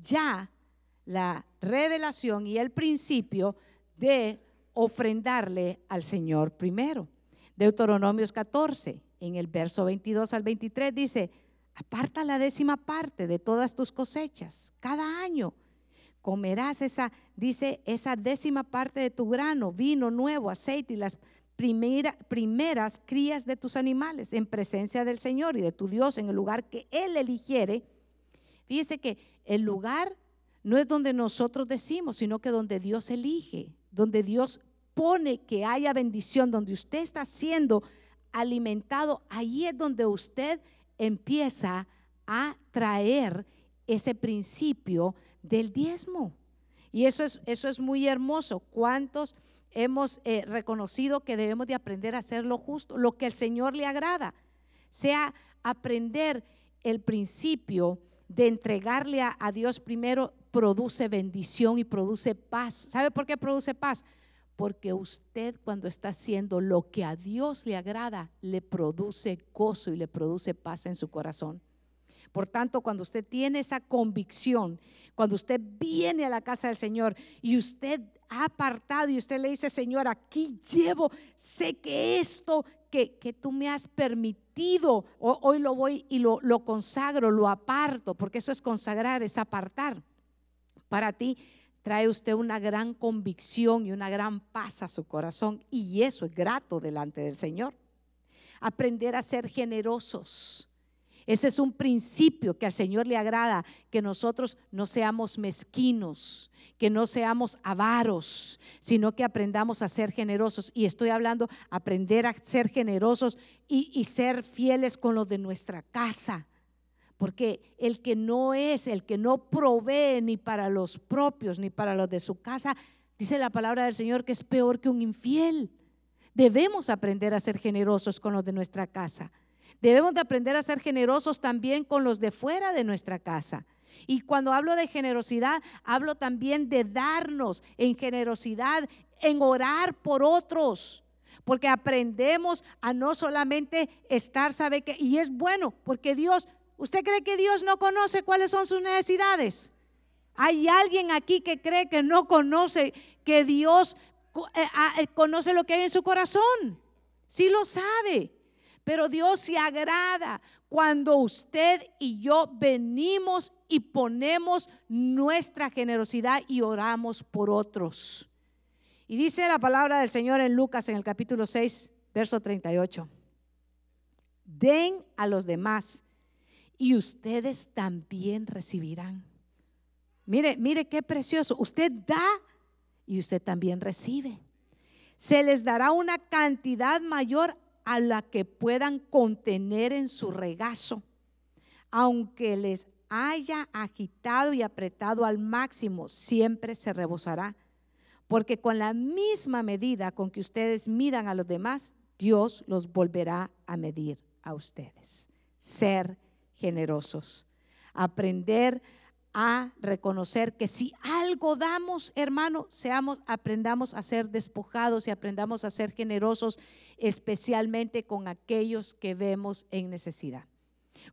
ya la revelación y el principio de ofrendarle al Señor primero. Deuteronomios 14, en el verso 22 al 23 dice, aparta la décima parte de todas tus cosechas cada año comerás esa, dice, esa décima parte de tu grano, vino nuevo, aceite y las primeras crías de tus animales en presencia del Señor y de tu Dios en el lugar que Él eligiere. Fíjese que el lugar no es donde nosotros decimos, sino que donde Dios elige, donde Dios pone que haya bendición, donde usted está siendo alimentado, ahí es donde usted empieza a traer ese principio del diezmo. Y eso es, eso es muy hermoso. ¿Cuántos hemos eh, reconocido que debemos de aprender a hacer lo justo, lo que el Señor le agrada? Sea aprender el principio de entregarle a, a Dios primero produce bendición y produce paz. ¿Sabe por qué produce paz? Porque usted cuando está haciendo lo que a Dios le agrada, le produce gozo y le produce paz en su corazón. Por tanto, cuando usted tiene esa convicción, cuando usted viene a la casa del Señor y usted ha apartado y usted le dice, Señor, aquí llevo, sé que esto que, que tú me has permitido, hoy lo voy y lo, lo consagro, lo aparto, porque eso es consagrar, es apartar para ti, trae usted una gran convicción y una gran paz a su corazón y eso es grato delante del Señor. Aprender a ser generosos. Ese es un principio que al Señor le agrada, que nosotros no seamos mezquinos, que no seamos avaros, sino que aprendamos a ser generosos. Y estoy hablando, aprender a ser generosos y, y ser fieles con los de nuestra casa porque el que no es, el que no provee ni para los propios ni para los de su casa, dice la palabra del Señor que es peor que un infiel. Debemos aprender a ser generosos con los de nuestra casa. Debemos de aprender a ser generosos también con los de fuera de nuestra casa. Y cuando hablo de generosidad, hablo también de darnos en generosidad, en orar por otros porque aprendemos a no solamente estar, sabe que, y es bueno, porque Dios ¿Usted cree que Dios no conoce cuáles son sus necesidades? ¿Hay alguien aquí que cree que no conoce que Dios eh, ah, eh, conoce lo que hay en su corazón? Sí lo sabe. Pero Dios se agrada cuando usted y yo venimos y ponemos nuestra generosidad y oramos por otros. Y dice la palabra del Señor en Lucas en el capítulo 6, verso 38. Den a los demás y ustedes también recibirán. Mire, mire qué precioso. Usted da y usted también recibe. Se les dará una cantidad mayor a la que puedan contener en su regazo, aunque les haya agitado y apretado al máximo, siempre se rebosará. Porque con la misma medida con que ustedes midan a los demás, Dios los volverá a medir a ustedes. Ser generosos. Aprender a reconocer que si algo damos, hermano, seamos, aprendamos a ser despojados y aprendamos a ser generosos, especialmente con aquellos que vemos en necesidad.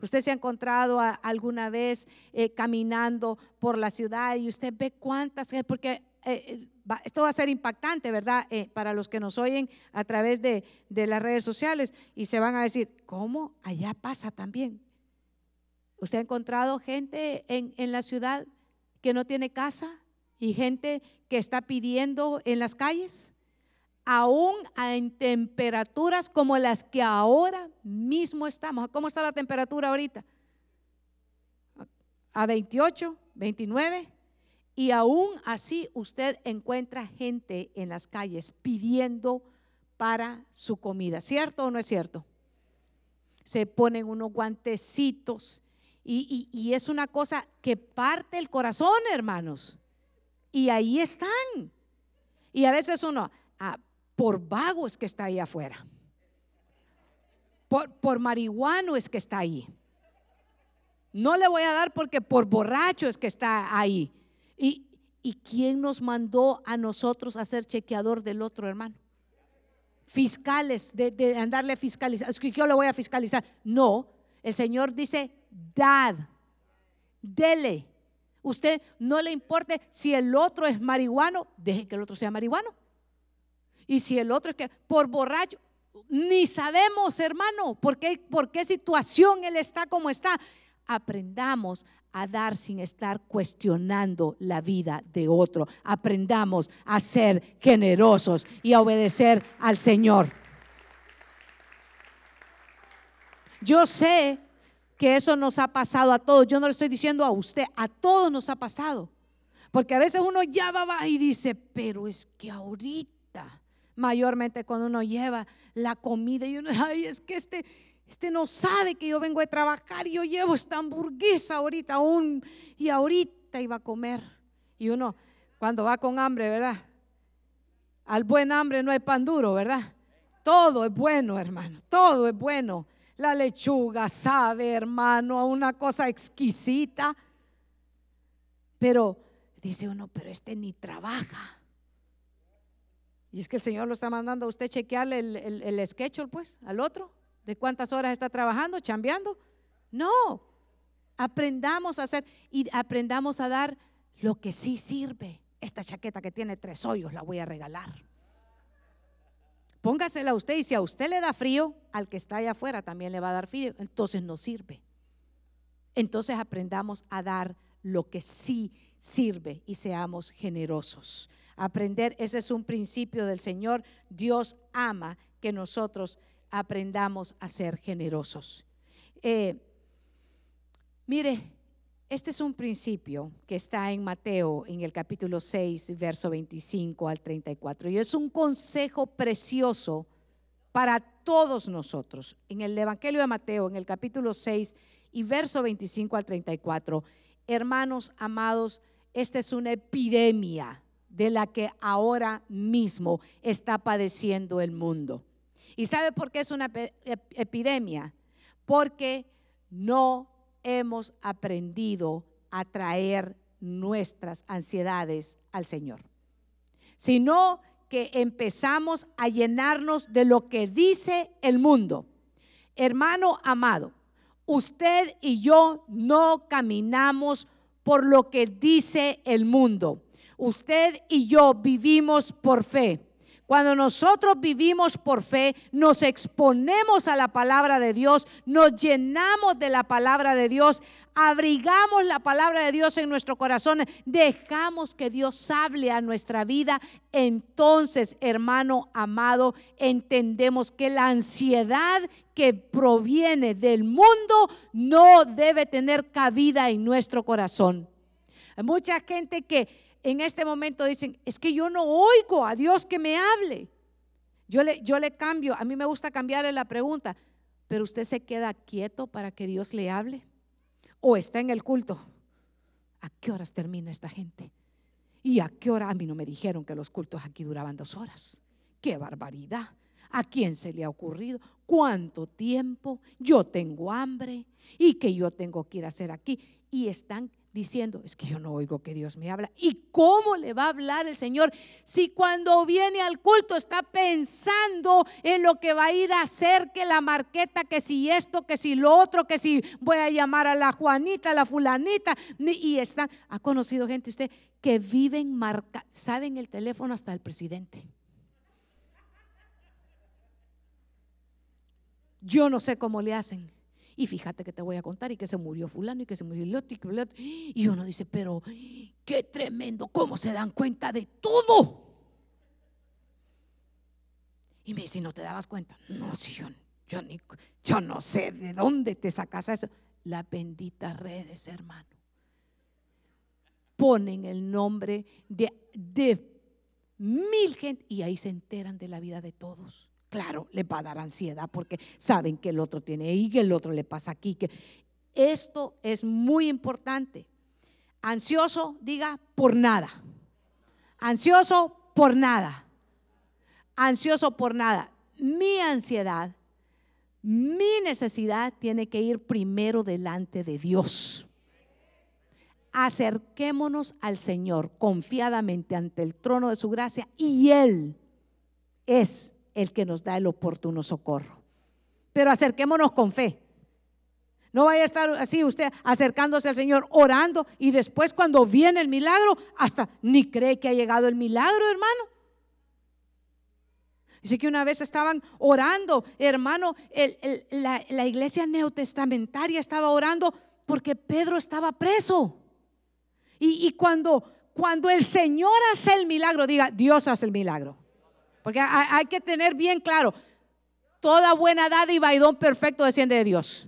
Usted se ha encontrado alguna vez eh, caminando por la ciudad y usted ve cuántas, porque eh, eh, esto va a ser impactante, ¿verdad? para los que nos oyen a través de, de las redes sociales y se van a decir, ¿cómo? Allá pasa también. ¿Usted ha encontrado gente en, la ciudad que no tiene casa y gente que está pidiendo en las calles? Aún en temperaturas como las que ahora mismo estamos. ¿Cómo está la temperatura ahorita? A 28, 29. Y aún así usted encuentra gente en las calles pidiendo para su comida. ¿Cierto o no es cierto? Se ponen unos guantecitos y, es una cosa que parte el corazón, hermanos. Y ahí están. Y a veces uno, ah, por vago es que está ahí afuera. Por, por marihuano es que está ahí. No le voy a dar porque por borracho es que está ahí. ¿Y, ¿Y quién nos mandó a nosotros a ser chequeador del otro hermano? Fiscales, de, de andarle fiscalizar. Es que yo lo voy a fiscalizar. No, el Señor dice, dad, dele. Usted no le importe si el otro es marihuano, deje que el otro sea marihuano. Y si el otro es que por borracho, ni sabemos, hermano, por qué, por qué situación él está como está. Aprendamos a dar sin estar cuestionando la vida de otro. Aprendamos a ser generosos y a obedecer al Señor. Yo sé que eso nos ha pasado a todos. Yo no le estoy diciendo a usted, a todos nos ha pasado. Porque a veces uno ya va y dice, pero es que ahorita, mayormente cuando uno lleva la comida y uno, ay, es que este, este no sabe que yo vengo de trabajar y yo llevo esta hamburguesa ahorita aún y ahorita iba a comer. Y uno, cuando va con hambre, ¿verdad? Al buen hambre no hay pan duro, ¿verdad? Todo es bueno, hermano, todo es bueno. La lechuga sabe, hermano, a una cosa exquisita. Pero dice uno, pero este ni trabaja. Y es que el Señor lo está mandando a usted chequearle el, el, el pues, al otro, de cuántas horas está trabajando, chambeando. No, aprendamos a hacer y aprendamos a dar lo que sí sirve. Esta chaqueta que tiene tres hoyos la voy a regalar. Póngasela a usted y si a usted le da frío, al que está allá afuera también le va a dar frío, entonces no sirve. Entonces aprendamos a dar lo que sí sirve y seamos generosos aprender. Ese es un principio del Señor. Dios ama que nosotros aprendamos a ser generosos. Eh, mire, este es un principio que está en Mateo, en el capítulo 6, verso 25 al 34. Y es un consejo precioso para todos nosotros. En el Evangelio de Mateo, en el capítulo 6 y verso 25 al 34. Hermanos amados, esta es una epidemia de la que ahora mismo está padeciendo el mundo. ¿Y sabe por qué es una epidemia? Porque no hemos aprendido a traer nuestras ansiedades al Señor, sino que empezamos a llenarnos de lo que dice el mundo. Hermano amado, usted y yo no caminamos por lo que dice el mundo usted y yo vivimos por fe. Cuando nosotros vivimos por fe, nos exponemos a la palabra de Dios, nos llenamos de la palabra de Dios, abrigamos la palabra de Dios en nuestro corazón, dejamos que Dios hable a nuestra vida, entonces, hermano amado, entendemos que la ansiedad que proviene del mundo no debe tener cabida en nuestro corazón. Hay mucha gente que en este momento dicen, es que yo no oigo a Dios que me hable. Yo le, yo le cambio, a mí me gusta cambiarle la pregunta, pero usted se queda quieto para que Dios le hable o está en el culto. ¿A qué horas termina esta gente? ¿Y a qué hora? A mí no me dijeron que los cultos aquí duraban dos horas. ¡Qué barbaridad! ¿A quién se le ha ocurrido? ¿Cuánto tiempo? Yo tengo hambre y que yo tengo que ir a hacer aquí. Y están diciendo, es que yo no oigo que Dios me habla. ¿Y cómo le va a hablar el Señor si cuando viene al culto está pensando en lo que va a ir a hacer, que la marqueta, que si esto, que si lo otro, que si voy a llamar a la Juanita, a la fulanita? Y están, ha conocido gente usted que viven marca, saben el teléfono hasta el presidente. Yo no sé cómo le hacen. Y fíjate que te voy a contar y que se murió fulano y que se murió el y uno dice, pero qué tremendo, ¿cómo se dan cuenta de todo? Y me dice, ¿no te dabas cuenta? No, si yo, yo, yo no sé de dónde te sacas eso. Las benditas redes, hermano. Ponen el nombre de, de mil gente y ahí se enteran de la vida de todos claro, le va a dar ansiedad porque saben que el otro tiene y que el otro le pasa aquí. Que esto es muy importante. Ansioso, diga, por nada. Ansioso por nada. Ansioso por nada. Mi ansiedad, mi necesidad tiene que ir primero delante de Dios. Acerquémonos al Señor confiadamente ante el trono de su gracia y Él es el que nos da el oportuno socorro. Pero acerquémonos con fe. No vaya a estar así usted acercándose al Señor orando y después cuando viene el milagro, hasta ni cree que ha llegado el milagro, hermano. Dice que una vez estaban orando, hermano, la, iglesia neotestamentaria estaba orando porque Pedro estaba preso. Y, y cuando, cuando el Señor hace el milagro, diga, Dios hace el milagro. Porque hay, que tener bien claro, toda buena dádiva y don perfecto desciende de Dios.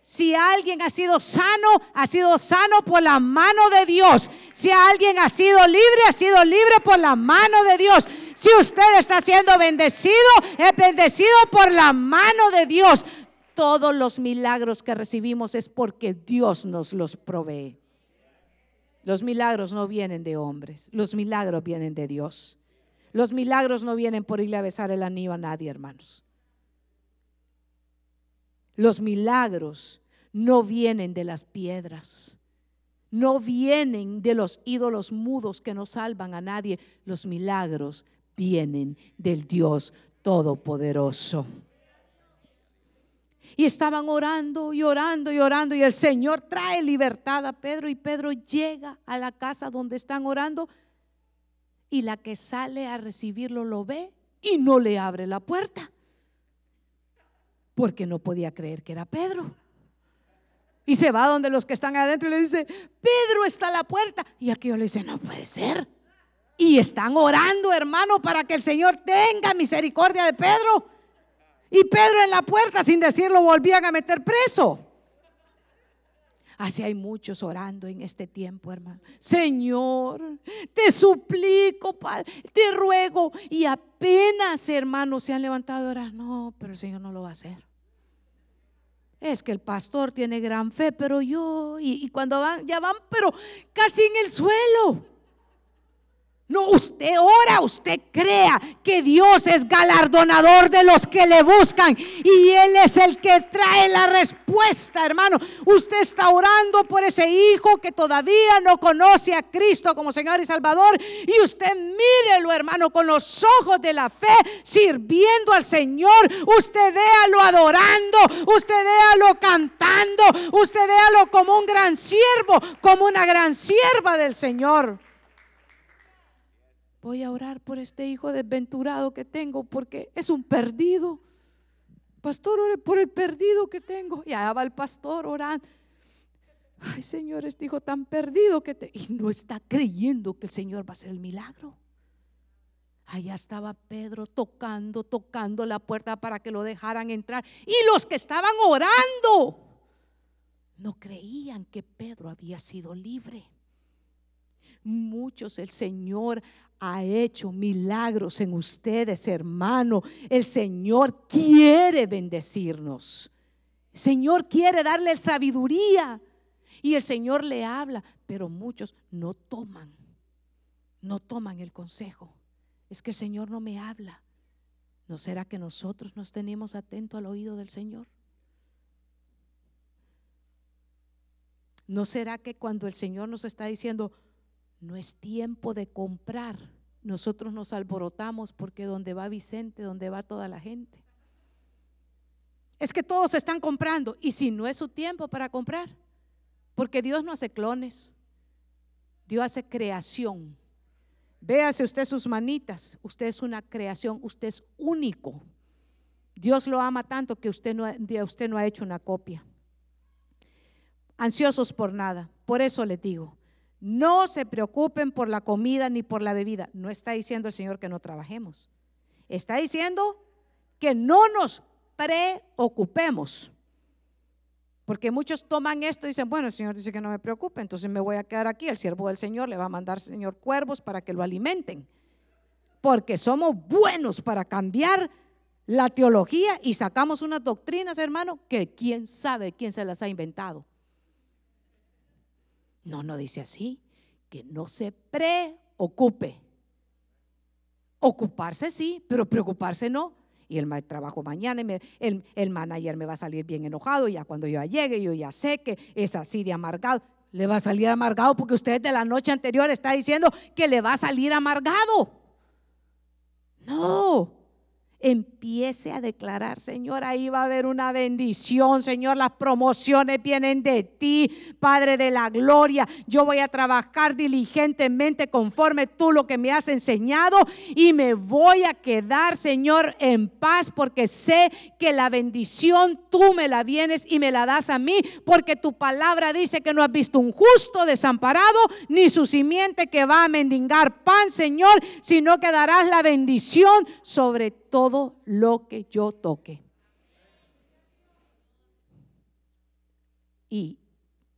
Si alguien ha sido sano, ha sido sano por la mano de Dios. Si alguien ha sido libre, ha sido libre por la mano de Dios. Si usted está siendo bendecido, es bendecido por la mano de Dios. Todos los milagros que recibimos es porque Dios nos los provee. Los milagros no vienen de hombres, los milagros vienen de Dios. Los milagros no vienen por irle a besar el anillo a nadie, hermanos. Los milagros no vienen de las piedras, no vienen de los ídolos mudos que no salvan a nadie. Los milagros vienen del Dios Todopoderoso. Y estaban orando y orando y orando y el Señor trae libertad a Pedro y Pedro llega a la casa donde están orando y la que sale a recibirlo lo ve y no le abre la puerta porque no podía creer que era Pedro. Y se va donde los que están adentro y le dice, Pedro está a la puerta. Y aquello le dice, no puede ser. Y están orando, hermano, para que el Señor tenga misericordia de Pedro. Y Pedro en la puerta, sin decirlo, volvían a meter preso. Así hay muchos orando en este tiempo, hermano. Señor, te suplico, Padre, te ruego. Y apenas, hermanos, se han levantado a orar. No, pero el Señor no lo va a hacer. Es que el pastor tiene gran fe, pero yo, y, y cuando van, ya van, pero casi en el suelo. No, usted ora, usted crea que Dios es galardonador de los que le buscan y Él es el que trae la respuesta, hermano. Usted está orando por ese hijo que todavía no conoce a Cristo como Señor y Salvador y usted mírelo, hermano, con los ojos de la fe, sirviendo al Señor. Usted véalo adorando, usted véalo cantando, usted véalo como un gran siervo, como una gran sierva del Señor voy a orar por este hijo desventurado que tengo porque es un perdido. Pastor, ore por el perdido que tengo. Y allá va el pastor orando. Ay, Señor, este hijo tan perdido que te... Y no está creyendo que el Señor va a hacer el milagro. Allá estaba Pedro tocando, tocando la puerta para que lo dejaran entrar. Y los que estaban orando no creían que Pedro había sido libre. Muchos el Señor ha hecho milagros en ustedes, hermano. El Señor quiere bendecirnos. El Señor quiere darle sabiduría. Y el Señor le habla, pero muchos no toman, no toman el consejo. Es que el Señor no me habla. ¿No será que nosotros nos tenemos atento al oído del Señor? ¿No será que cuando el Señor nos está diciendo, no es tiempo de comprar. Nosotros nos alborotamos porque donde va Vicente, donde va toda la gente. Es que todos están comprando y si no es su tiempo para comprar, porque Dios no hace clones, Dios hace creación. Véase usted sus manitas, usted es una creación, usted es único. Dios lo ama tanto que usted no, usted no ha hecho una copia. Ansiosos por nada, por eso le digo, no se preocupen por la comida ni por la bebida. No está diciendo el Señor que no trabajemos. Está diciendo que no nos preocupemos. Porque muchos toman esto y dicen, bueno, el Señor dice que no me preocupe, entonces me voy a quedar aquí. El siervo del Señor le va a mandar, Señor, cuervos para que lo alimenten. Porque somos buenos para cambiar la teología y sacamos unas doctrinas, hermano, que quién sabe quién se las ha inventado. No, no dice así, que no se preocupe. Ocuparse sí, pero preocuparse no. Y el trabajo mañana, el, el manager me va a salir bien enojado, ya cuando yo llegue, yo ya sé que es así de amargado. Le va a salir amargado porque usted de la noche anterior está diciendo que le va a salir amargado. No, empiece a declarar, Señor, ahí va a haber una bendición, Señor, las promociones vienen de ti, Padre de la gloria. Yo voy a trabajar diligentemente conforme tú lo que me has enseñado y me voy a quedar, Señor, en paz porque sé que la bendición tú me la vienes y me la das a mí, porque tu palabra dice que no has visto un justo desamparado ni su simiente que va a mendigar pan, Señor, sino que darás la bendición sobre ti todo lo que yo toque. Y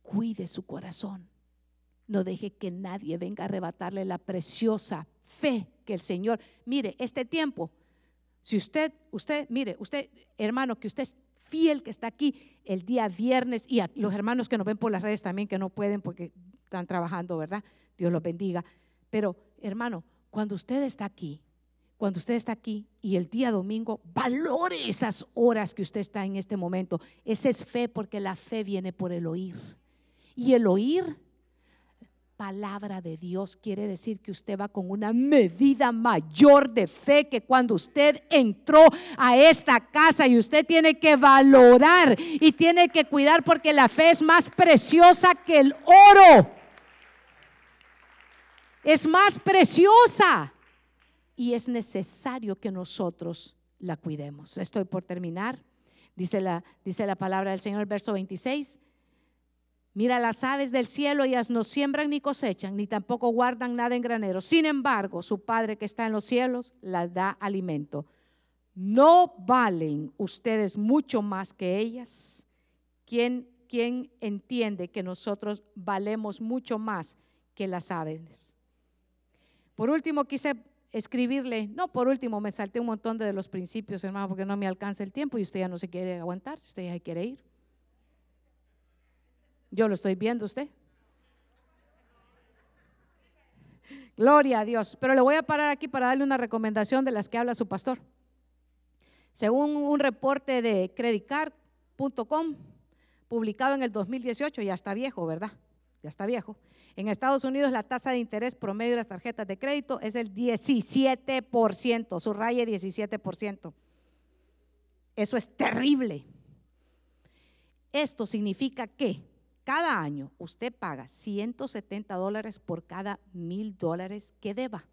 cuide su corazón. No deje que nadie venga a arrebatarle la preciosa fe que el Señor. Mire, este tiempo, si usted, usted, mire, usted, hermano, que usted es fiel que está aquí el día viernes y a los hermanos que nos ven por las redes también que no pueden porque están trabajando, ¿verdad? Dios los bendiga. Pero, hermano, cuando usted está aquí, cuando usted está aquí y el día domingo, valore esas horas que usted está en este momento. Esa es fe porque la fe viene por el oír. Y el oír palabra de Dios quiere decir que usted va con una medida mayor de fe que cuando usted entró a esta casa y usted tiene que valorar y tiene que cuidar porque la fe es más preciosa que el oro. Es más preciosa y es necesario que nosotros la cuidemos. Estoy por terminar. Dice la, dice la palabra del Señor, verso 26. Mira las aves del cielo, ellas no siembran ni cosechan, ni tampoco guardan nada en granero. Sin embargo, su Padre que está en los cielos las da alimento. ¿No valen ustedes mucho más que ellas? ¿Quién, quién entiende que nosotros valemos mucho más que las aves? Por último, quise escribirle, no, por último, me salté un montón de los principios, hermano, porque no me alcanza el tiempo y usted ya no se quiere aguantar, si usted ya quiere ir. Yo lo estoy viendo usted. Gloria a Dios. Pero le voy a parar aquí para darle una recomendación de las que habla su pastor. Según un reporte de credicar.com, publicado en el 2018, ya está viejo, ¿verdad? Ya está viejo. En Estados Unidos la tasa de interés promedio de las tarjetas de crédito es el 17%, subraye 17%. Eso es terrible. Esto significa que cada año usted paga 170 dólares por cada mil dólares que deba.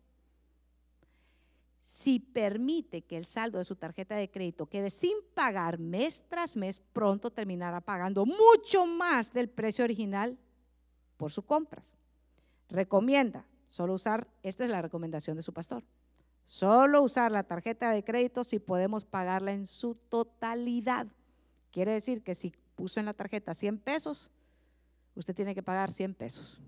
Si permite que el saldo de su tarjeta de crédito quede sin pagar mes tras mes, pronto terminará pagando mucho más del precio original por sus compras. Recomienda solo usar, esta es la recomendación de su pastor, solo usar la tarjeta de crédito si podemos pagarla en su totalidad. Quiere decir que si puso en la tarjeta 100 pesos, usted tiene que pagar 100 pesos.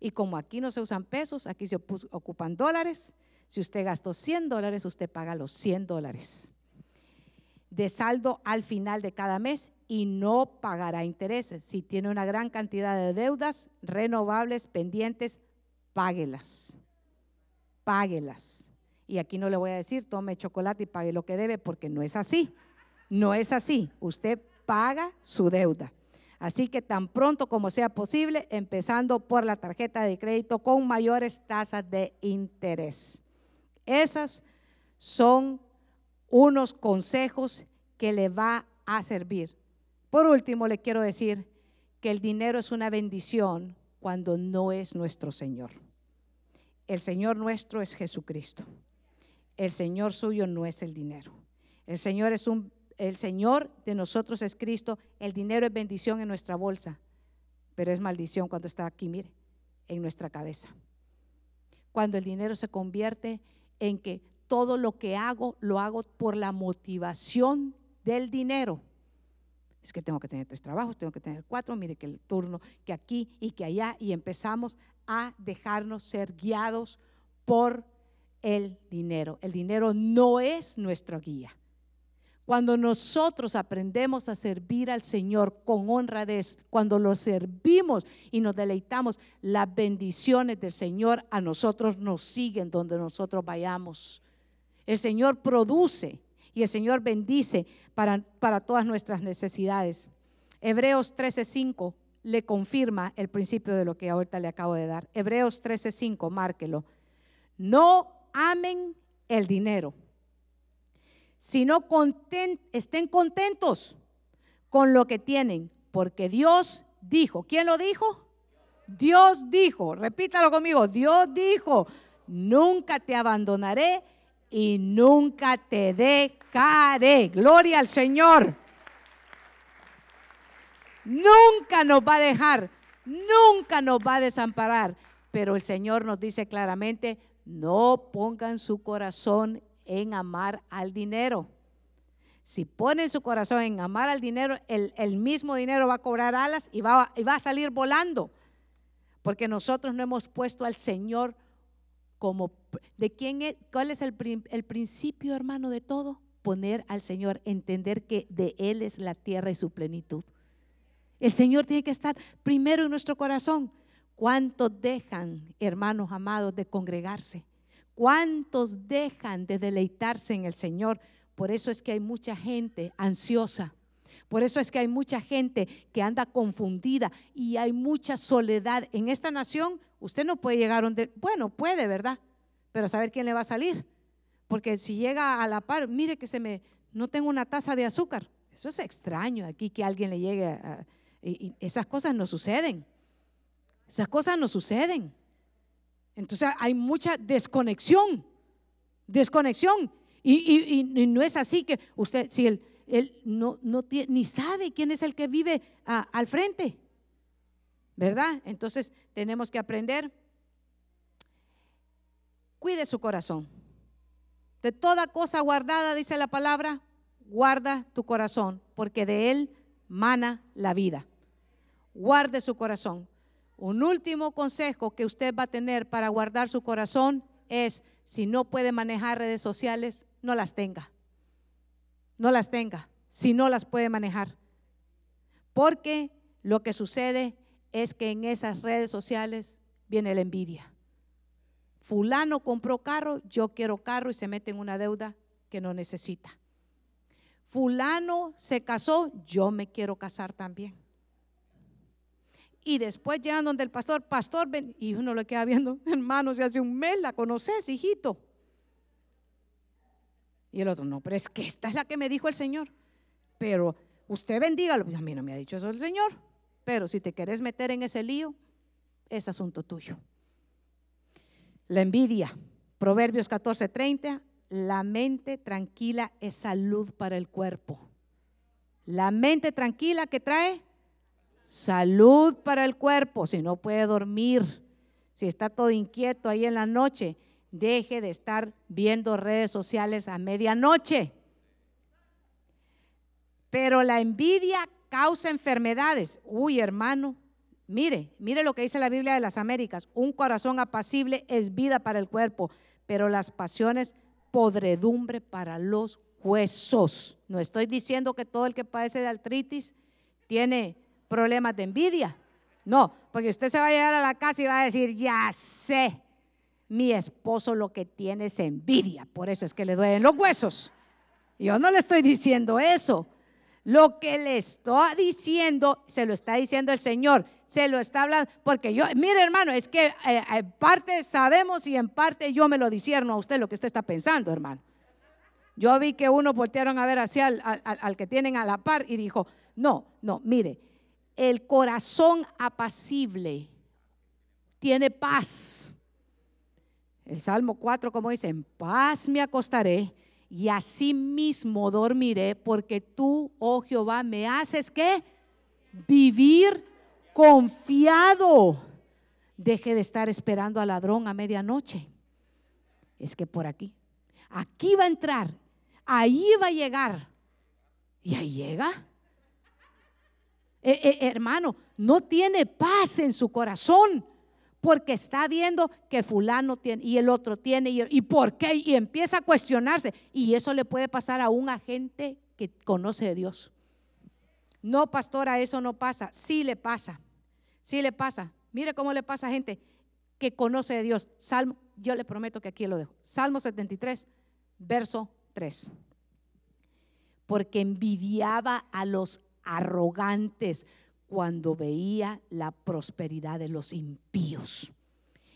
Y como aquí no se usan pesos, aquí se ocupan dólares. Si usted gastó 100 dólares, usted paga los 100 dólares de saldo al final de cada mes y no pagará intereses. Si tiene una gran cantidad de deudas renovables pendientes, páguelas. Páguelas. Y aquí no le voy a decir tome chocolate y pague lo que debe porque no es así. No es así. Usted paga su deuda. Así que tan pronto como sea posible, empezando por la tarjeta de crédito con mayores tasas de interés. Esas son unos consejos que le va a servir. Por último, le quiero decir que el dinero es una bendición cuando no es nuestro Señor. El Señor nuestro es Jesucristo. El Señor suyo no es el dinero. El Señor es un el Señor de nosotros es Cristo, el dinero es bendición en nuestra bolsa, pero es maldición cuando está aquí, mire, en nuestra cabeza. Cuando el dinero se convierte en que todo lo que hago lo hago por la motivación del dinero. Es que tengo que tener tres trabajos, tengo que tener cuatro, mire que el turno, que aquí y que allá, y empezamos a dejarnos ser guiados por el dinero. El dinero no es nuestra guía. Cuando nosotros aprendemos a servir al Señor con honradez, cuando lo servimos y nos deleitamos, las bendiciones del Señor a nosotros nos siguen donde nosotros vayamos. El Señor produce y el Señor bendice para, para todas nuestras necesidades. Hebreos 13:5 le confirma el principio de lo que ahorita le acabo de dar. Hebreos 13:5, márquelo. No amen el dinero sino estén contentos con lo que tienen, porque Dios dijo, ¿quién lo dijo? Dios dijo, repítalo conmigo, Dios dijo, nunca te abandonaré y nunca te dejaré. Gloria al Señor. Nunca nos va a dejar, nunca nos va a desamparar, pero el Señor nos dice claramente, no pongan su corazón en amar al dinero. Si pone su corazón en amar al dinero, el, mismo dinero va a cobrar alas y va, y va a salir volando. Porque nosotros no hemos puesto al Señor como de quién es, cuál es el, el principio, hermano, de todo. Poner al Señor, entender que de Él es la tierra y su plenitud. El Señor tiene que estar primero en nuestro corazón. ¿Cuántos dejan, hermanos amados, de congregarse? ¿Cuántos dejan de deleitarse en el Señor? Por eso es que hay mucha gente ansiosa. Por eso es que hay mucha gente que anda confundida y hay mucha soledad. En esta nación usted no puede llegar donde, bueno, puede, ¿verdad? Pero saber quién le va a salir. Porque si llega a la par, mire que se me, no tengo una taza de azúcar. Eso es extraño aquí que alguien le llegue a, y, esas cosas no suceden. Esas cosas no suceden. Entonces hay mucha desconexión, desconexión. Y, no es así que usted, si él, él no, no tiene, ni sabe quién es el que vive al frente, ¿verdad? Entonces tenemos que aprender. Cuide su corazón. De toda cosa guardada, dice la palabra, guarda tu corazón, porque de él mana la vida. Guarde su corazón. Un último consejo que usted va a tener para guardar su corazón es, si no puede manejar redes sociales, no las tenga. No las tenga, si no las puede manejar. Porque lo que sucede es que en esas redes sociales viene la envidia. Fulano compró carro, yo quiero carro y se mete en una deuda que no necesita. Fulano se casó, yo me quiero casar también. Y después llegan donde el pastor, pastor, ven, y uno lo queda viendo, hermano, si hace un mes la conoces, hijito. Y el otro, no, pero es que esta es la que me dijo el Señor. Pero usted bendígalo. A mí no me ha dicho eso el Señor. Pero si te quieres meter en ese lío, es asunto tuyo. La envidia. Proverbios 14:30. La mente tranquila es salud para el cuerpo. La mente tranquila que trae salud para el cuerpo. Si no puede dormir, si está todo inquieto ahí en la noche, deje de estar viendo redes sociales a medianoche. Pero la envidia causa enfermedades. Uy, hermano, mire, mire lo que dice la Biblia de las Américas. Un corazón apacible es vida para el cuerpo, pero las pasiones podredumbre para los huesos. No estoy diciendo que todo el que padece de artritis tiene problemas de envidia. No, porque usted se va a llegar a la casa y va a decir, ya sé, mi esposo lo que tiene es envidia, por eso es que le duelen los huesos. Yo no le estoy diciendo eso. Lo que le estoy diciendo, se lo está diciendo el Señor, se lo está hablando, porque yo, mire hermano, es que eh, en parte sabemos y en parte yo me lo disierno a usted lo que usted está pensando, hermano. Yo vi que uno voltearon a ver hacia al, al que tienen a la par y dijo, no, no, mire, el corazón apacible tiene paz. El Salmo 4, como dice, en paz me acostaré y así mismo dormiré, porque tú, oh Jehová, me haces que vivir confiado. Deje de estar esperando al ladrón a medianoche. Es que por aquí, aquí va a entrar, ahí va a llegar. Y ahí llega. Eh, eh, hermano, no tiene paz en su corazón porque está viendo que fulano tiene y el otro tiene y, por qué y empieza a cuestionarse y eso le puede pasar a un agente que conoce de Dios. No, pastora, eso no pasa. Sí le pasa. Sí le pasa. Mire cómo le pasa a gente que conoce de Dios. Salmo, yo le prometo que aquí lo dejo. Salmo 73, verso 3. Porque envidiaba a los arrogantes cuando veía la prosperidad de los impíos.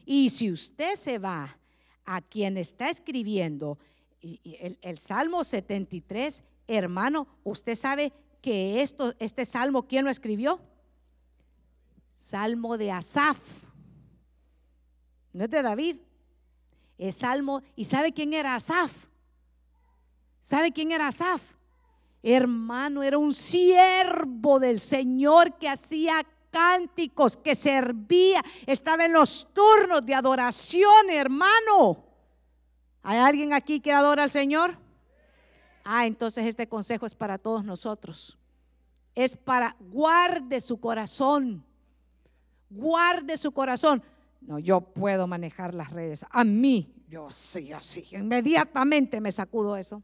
Y si usted se va a quien está escribiendo el, Salmo 73, hermano, usted sabe que esto, este salmo, ¿quién lo escribió? Salmo de Asaf. No es de David. Es salmo. ¿Y sabe quién era Asaf? ¿Sabe quién era Asaf? Hermano, era un siervo del Señor que hacía cánticos, que servía, estaba en los turnos de adoración, hermano. ¿Hay alguien aquí que adora al Señor? Ah, entonces este consejo es para todos nosotros. Es para guarde su corazón. Guarde su corazón. No, yo puedo manejar las redes. A mí, yo sí, así. Inmediatamente me sacudo eso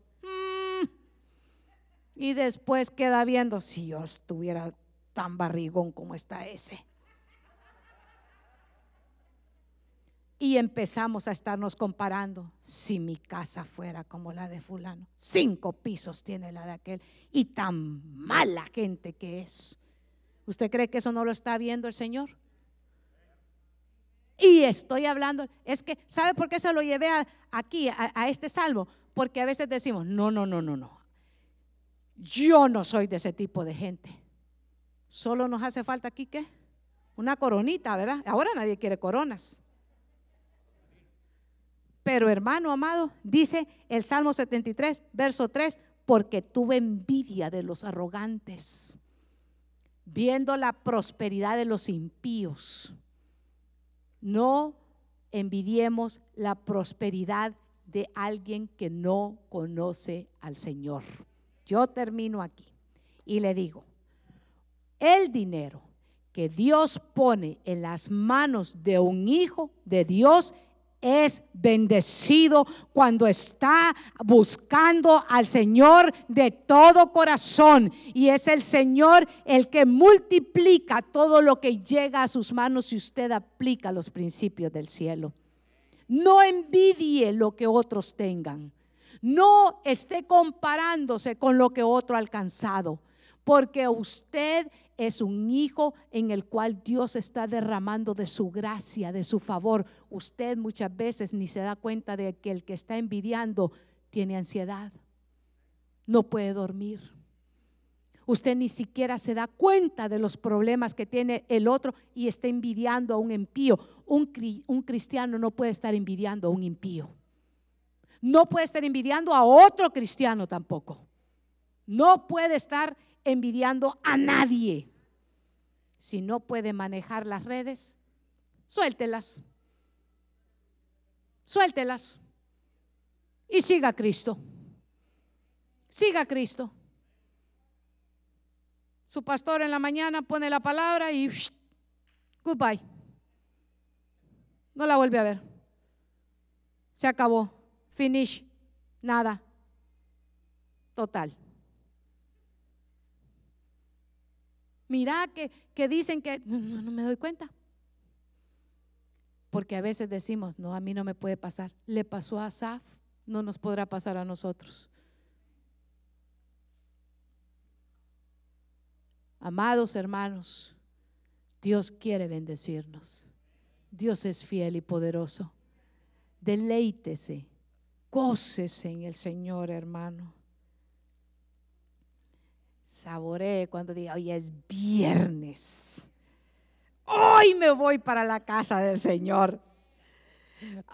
y después queda viendo si yo estuviera tan barrigón como está ese. y empezamos a estarnos comparando. Si mi casa fuera como la de fulano, cinco pisos tiene la de aquel y tan mala gente que es. ¿Usted cree que eso no lo está viendo el Señor? Y estoy hablando, es que, ¿sabe por qué se lo llevé aquí, a, a este salmo? Porque a veces decimos, no, no, no, no, no. Yo no soy de ese tipo de gente. Solo nos hace falta aquí, ¿qué? Una coronita, ¿verdad? Ahora nadie quiere coronas. Pero hermano amado, dice el Salmo 73, verso 3, porque tuve envidia de los arrogantes, viendo la prosperidad de los impíos. No envidiemos la prosperidad de alguien que no conoce al Señor. Yo termino aquí y le digo, el dinero que Dios pone en las manos de un hijo de Dios es bendecido cuando está buscando al Señor de todo corazón. Y es el Señor el que multiplica todo lo que llega a sus manos si usted aplica los principios del cielo. No envidie lo que otros tengan. No esté comparándose con lo que otro ha alcanzado, porque usted es un hijo en el cual Dios está derramando de su gracia, de su favor. Usted muchas veces ni se da cuenta de que el que está envidiando tiene ansiedad, no puede dormir. Usted ni siquiera se da cuenta de los problemas que tiene el otro y está envidiando a un impío. Un, cristiano no puede estar envidiando a un impío. No puede estar envidiando a otro cristiano tampoco. No puede estar envidiando a nadie. Si no puede manejar las redes, suéltelas. Suéltelas. Y siga a Cristo. Siga a Cristo. Su pastor en la mañana pone la palabra y goodbye. No la vuelve a ver. Se acabó. Finish. Nada. Total. Mira que, que dicen que no, no me doy cuenta. Porque a veces decimos, no, a mí no me puede pasar. Le pasó a Asaf, no nos podrá pasar a nosotros. Amados hermanos, Dios quiere bendecirnos. Dios es fiel y poderoso. Deleítese, gócese en el Señor, hermano saboree cuando diga, hoy es viernes. Hoy me voy para la casa del Señor.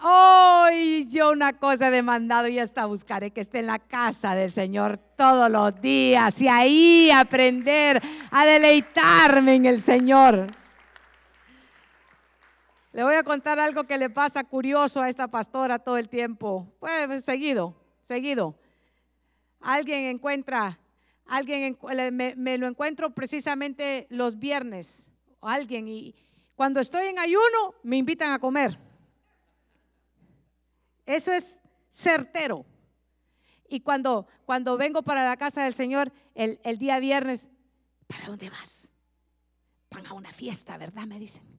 Hoy yo una cosa he demandado y esta buscaré que esté en la casa del Señor todos los días y ahí aprender a deleitarme en el Señor. Le voy a contar algo que le pasa curioso a esta pastora todo el tiempo. Pues seguido, seguido. Alguien encuentra alguien me, lo encuentro precisamente los viernes, alguien, y cuando estoy en ayuno me invitan a comer. Eso es certero. Y cuando, cuando vengo para la casa del Señor el, el día viernes, ¿para dónde vas? Van a una fiesta, ¿verdad? Me dicen.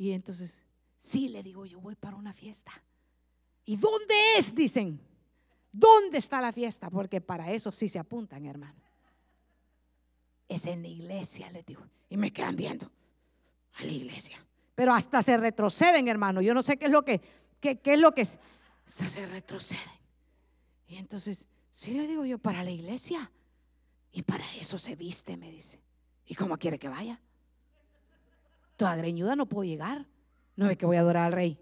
Y entonces, sí, le digo, yo voy para una fiesta. ¿Y dónde es? Dicen. ¿Dónde está la fiesta? Porque para eso sí se apuntan, hermano. Es en la iglesia, les digo. Y me quedan viendo a la iglesia. Pero hasta se retroceden, hermano. Yo no sé qué es lo que, qué, es lo que es. Hasta se retroceden. Y entonces, sí le digo yo, para la iglesia. Y para eso se viste, me dice. ¿Y cómo quiere que vaya? Toda greñuda no puedo llegar. No ve que voy a adorar al rey.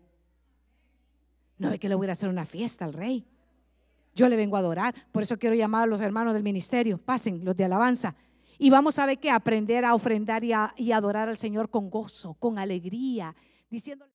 No ve que le voy a hacer una fiesta al rey. Yo le vengo a adorar. Por eso quiero llamar a los hermanos del ministerio. Pasen, los de alabanza. Y vamos a ver que aprender a ofrendar y a, y adorar al Señor con gozo, con alegría, diciendo...